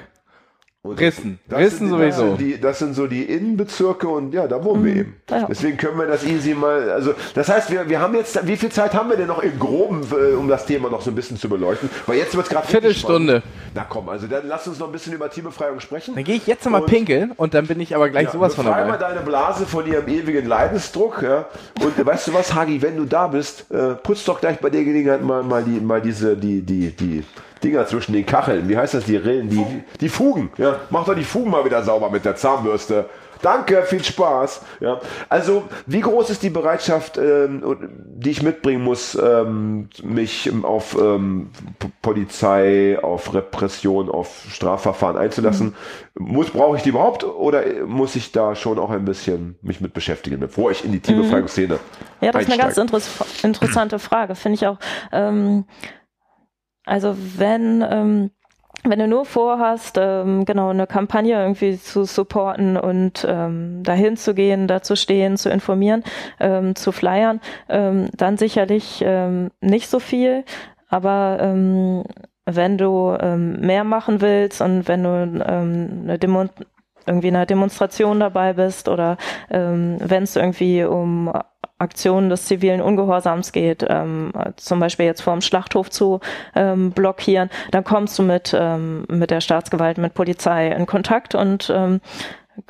Rissen. Rissen sowieso. Das sind, die, das sind so die Innenbezirke und ja, da wohnen mhm. wir eben. Ja. Deswegen können wir das easy mal, also das heißt, wir, wir haben jetzt, wie viel Zeit haben wir denn noch im Groben, äh, um das Thema noch so ein bisschen zu beleuchten? Weil jetzt wird es gerade Viertelstunde. Na komm, also dann lass uns noch ein bisschen über Teambefreiung sprechen. Dann gehe ich jetzt nochmal pinkeln und dann bin ich aber gleich ja, sowas von dabei. mal deine Blase von ihrem ewigen Leidensdruck, ja. Und weißt du was, Hagi, wenn du da bist, äh, putz doch gleich bei der Gelegenheit mal, mal die, mal diese, die, die, die, Dinger zwischen den Kacheln. Wie heißt das? Die Rillen, die, die Fugen. Ja, mach doch die Fugen mal wieder sauber mit der Zahnbürste. Danke, viel Spaß. Ja, also wie groß ist die Bereitschaft, ähm, die ich mitbringen muss, ähm, mich auf ähm, Polizei, auf Repression, auf Strafverfahren einzulassen? Mhm. Muss brauche ich die überhaupt oder muss ich da schon auch ein bisschen mich mit beschäftigen, bevor ich in die Teambefreiungsszene? Mhm. Ja, das einsteige? ist eine ganz interessante Frage, finde ich auch. Ähm, also wenn ähm, wenn du nur vorhast, ähm, genau eine Kampagne irgendwie zu supporten und ähm, dahin zu gehen, da zu stehen, zu informieren, ähm, zu flyern, ähm, dann sicherlich ähm, nicht so viel. Aber ähm, wenn du ähm, mehr machen willst und wenn du ähm, eine Demo irgendwie in einer Demonstration dabei bist oder ähm, wenn es irgendwie um Aktionen des zivilen Ungehorsams geht, ähm, zum Beispiel jetzt vor dem Schlachthof zu ähm, blockieren, dann kommst du mit, ähm, mit der Staatsgewalt, mit Polizei in Kontakt und ähm,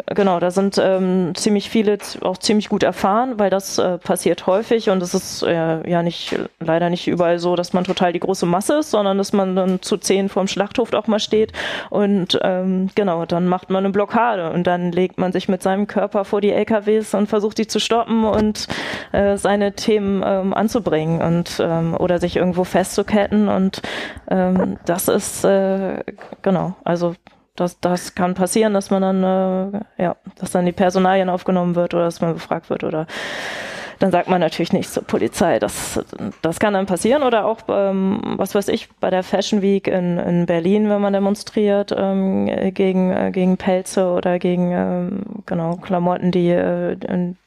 genau, da sind ähm, ziemlich viele auch ziemlich gut erfahren, weil das äh, passiert häufig und es ist äh, ja nicht leider nicht überall so, dass man total die große Masse ist, sondern dass man dann zu zehn vorm Schlachthof auch mal steht und ähm, genau, dann macht man eine Blockade und dann legt man sich mit seinem Körper vor die LKWs und versucht die zu stoppen und äh, seine Themen ähm, anzubringen und ähm, oder sich irgendwo festzuketten und ähm, das ist äh, genau, also das, das kann passieren, dass man dann, äh, ja, dass dann die Personalien aufgenommen wird oder dass man befragt wird oder dann sagt man natürlich nicht zur Polizei. Das, das kann dann passieren oder auch, ähm, was weiß ich, bei der Fashion Week in, in Berlin, wenn man demonstriert ähm, gegen, äh, gegen Pelze oder gegen ähm, genau Klamotten, die äh,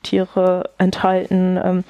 Tiere enthalten. Ähm,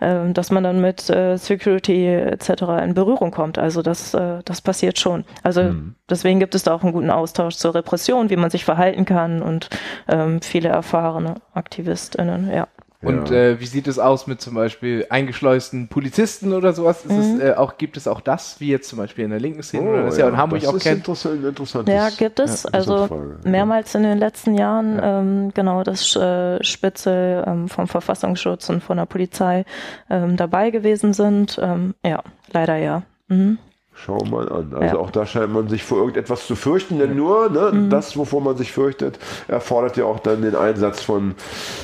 äh, dass man dann mit äh, Security etc. in Berührung kommt. Also das, äh, das passiert schon. Also mhm. deswegen gibt es da auch einen guten Austausch zur Repression, wie man sich verhalten kann und ähm, viele erfahrene AktivistInnen, ja. Und ja. äh, wie sieht es aus mit zum Beispiel eingeschleusten Polizisten oder sowas? Mhm. Es, äh, auch, gibt es auch das, wie jetzt zum Beispiel in der linken Szene, oh, oder das ja, ja in Hamburg das auch ist kennt? Interessant, interessant. Ja, gibt es. Ja, also mehrmals in den letzten Jahren, ähm, genau, das äh, Spitze ähm, vom Verfassungsschutz und von der Polizei ähm, dabei gewesen sind. Ähm, ja, leider ja. Mhm. Schau mal an. Also ja. auch da scheint man sich vor irgendetwas zu fürchten, denn nur ne, mhm. das, wovor man sich fürchtet, erfordert ja auch dann den Einsatz von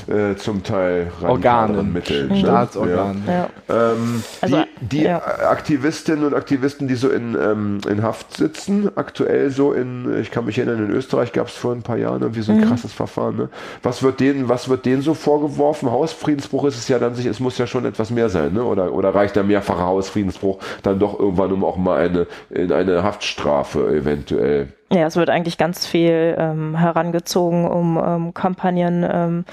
äh, zum Teil Organen, Mitteln. Mhm. Staatsorganen. Ja. Ja. Ähm, also, die, die Aktivistinnen und Aktivisten, die so in, ähm, in Haft sitzen, aktuell so in, ich kann mich erinnern, in Österreich gab es vor ein paar Jahren irgendwie so ein mhm. krasses Verfahren. Ne? Was wird denen, was wird denen so vorgeworfen? Hausfriedensbruch ist es ja dann sich, es muss ja schon etwas mehr sein, ne? Oder, oder reicht der mehrfache Hausfriedensbruch dann doch irgendwann, um auch mal eine, in eine Haftstrafe eventuell. Ja, es wird eigentlich ganz viel ähm, herangezogen, um ähm, Kampagnen ähm,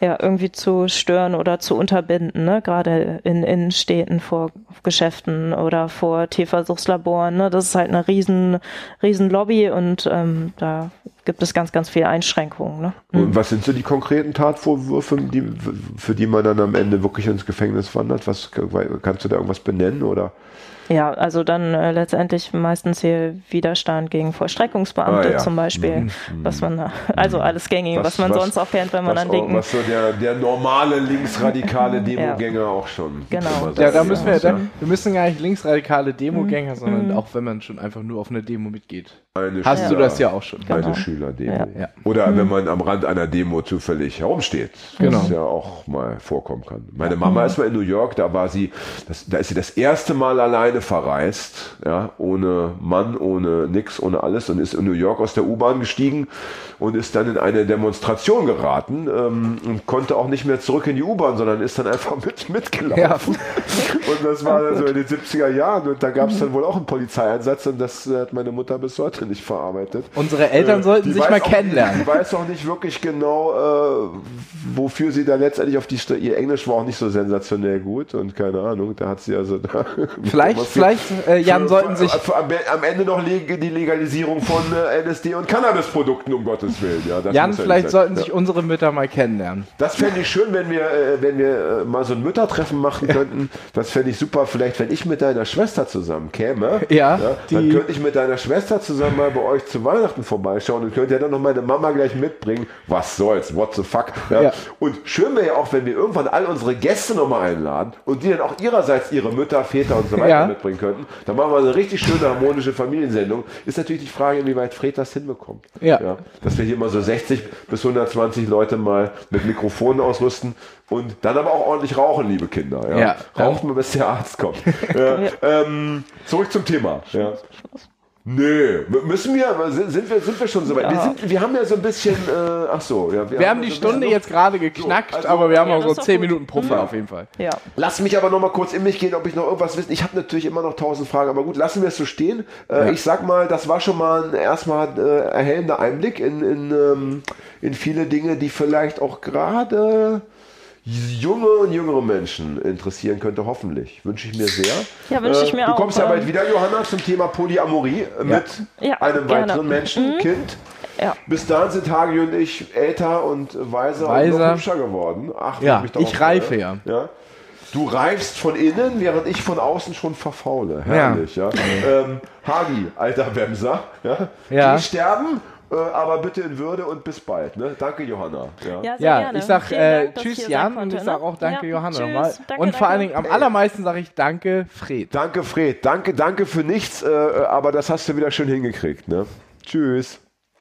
ja, irgendwie zu stören oder zu unterbinden, ne? gerade in Innenstädten vor Geschäften oder vor Tierversuchslaboren. Ne? Das ist halt eine riesen, riesen Lobby und ähm, da gibt es ganz, ganz viele Einschränkungen. Ne? Und was sind so die konkreten Tatvorwürfe, die, für die man dann am Ende wirklich ins Gefängnis wandert? Was, kannst du da irgendwas benennen oder? Ja, also dann äh, letztendlich meistens hier Widerstand gegen Vollstreckungsbeamte ah, ja. zum Beispiel, mhm. was man, also alles gängige, was, was man was, sonst auch kennt, wenn man an linken... Was so der, der normale linksradikale Demogänger ja. auch schon Genau. Ja, da müssen wir, da, wir müssen gar nicht linksradikale Demogänger, mhm. sondern mhm. auch wenn man schon einfach nur auf eine Demo mitgeht. Eine Hast Schüler, du das ja auch schon. Genau. Eine Schülerdemo. Ja. Oder mhm. wenn man am Rand einer Demo zufällig herumsteht, genau. was ja auch mal vorkommen kann. Meine Mama mhm. ist mal in New York, da war sie, das, da ist sie das erste Mal alleine verreist, ja, ohne Mann, ohne nix, ohne alles und ist in New York aus der U-Bahn gestiegen und ist dann in eine Demonstration geraten ähm, und konnte auch nicht mehr zurück in die U-Bahn, sondern ist dann einfach mit, mitgelaufen. Ja. Und das war dann so in den 70er Jahren und da gab es dann wohl auch einen Polizeieinsatz und das hat meine Mutter bis heute Nicht verarbeitet. Unsere Eltern äh, sollten sich mal kennenlernen. Ich weiß auch nicht wirklich genau, äh, wofür sie da letztendlich auf die St ihr Englisch war auch nicht so sensationell gut und keine Ahnung, da hat sie also da vielleicht vielleicht äh, Jan für, sollten sich für, am Ende noch die Legalisierung von äh, LSD und Cannabisprodukten um Gottes willen. Ja, Jan, vielleicht sollten sich unsere Mütter mal kennenlernen. Das fände ich schön, wenn wir äh, wenn wir äh, mal so ein Müttertreffen machen könnten. Das fände ich super. Vielleicht wenn ich mit deiner Schwester zusammen käme, ja, ja dann könnte ich mit deiner Schwester zusammen mal bei euch zu Weihnachten vorbeischauen und könnt ja dann noch meine Mama gleich mitbringen. Was soll's? What the fuck? Ja. ja. Und schön wäre ja auch, wenn wir irgendwann all unsere Gäste nochmal einladen und die dann auch ihrerseits ihre Mütter, Väter und so weiter ja. mitbringen könnten. Dann machen wir eine richtig schöne harmonische Familiensendung. Ist natürlich die Frage, inwieweit Fred das hinbekommt. Ja. ja. Dass wir hier mal so 60 bis 120 Leute mal mit Mikrofonen ausrüsten und dann aber auch ordentlich rauchen, liebe Kinder. Ja. ja. Rauchen wir, bis der Arzt kommt. ja. ähm, zurück zum Thema. Ja. Nö, müssen wir, sind wir, sind wir schon so weit? Ja. Wir, sind, wir haben ja so ein bisschen, äh, ach so, ja. Wir, wir haben, haben die Stunde jetzt gerade geknackt, so, also, aber wir haben ja, auch so 10 Minuten Puffer ja. auf jeden Fall. Ja. Lass mich aber noch mal kurz in mich gehen, ob ich noch irgendwas wissen. Ich habe natürlich immer noch tausend Fragen, aber gut, lassen wir es so stehen. Äh, ich sag mal, das war schon mal ein erstmal äh, erhellender Einblick in, in, ähm, in viele Dinge, die vielleicht auch gerade junge und jüngere Menschen interessieren könnte, hoffentlich. Wünsche ich mir sehr. Ja, wünsche ich mir äh, auch. Du kommst ja bald wieder, Johanna, zum Thema Polyamorie ja. mit ja, einem gerne. weiteren Menschen, mhm. Kind. Ja. Bis dahin sind Hagi und ich älter und weiser, weiser. und noch hübscher geworden. Ach, ja, ich reife ja. ja. Du reifst von innen, während ich von außen schon verfaule. Herrlich, ja. ja. Ähm, Hagi, alter Wemser, ja. ja. Die sterben äh, aber bitte in Würde und bis bald. Ne? Danke, Johanna. Ja. Ja, sehr Ja, gerne. ich sag äh, Dank, tschüss Jan sein und konnte, ich sag ne? auch danke Ja, Johanna tschüss. nochmal. Danke, Und vor allen. Dingen am allermeisten sage ich danke Fred. Danke, Fred. Danke, danke für nichts, äh, aber das hast du wieder schön hingekriegt. Ne? Tschüss.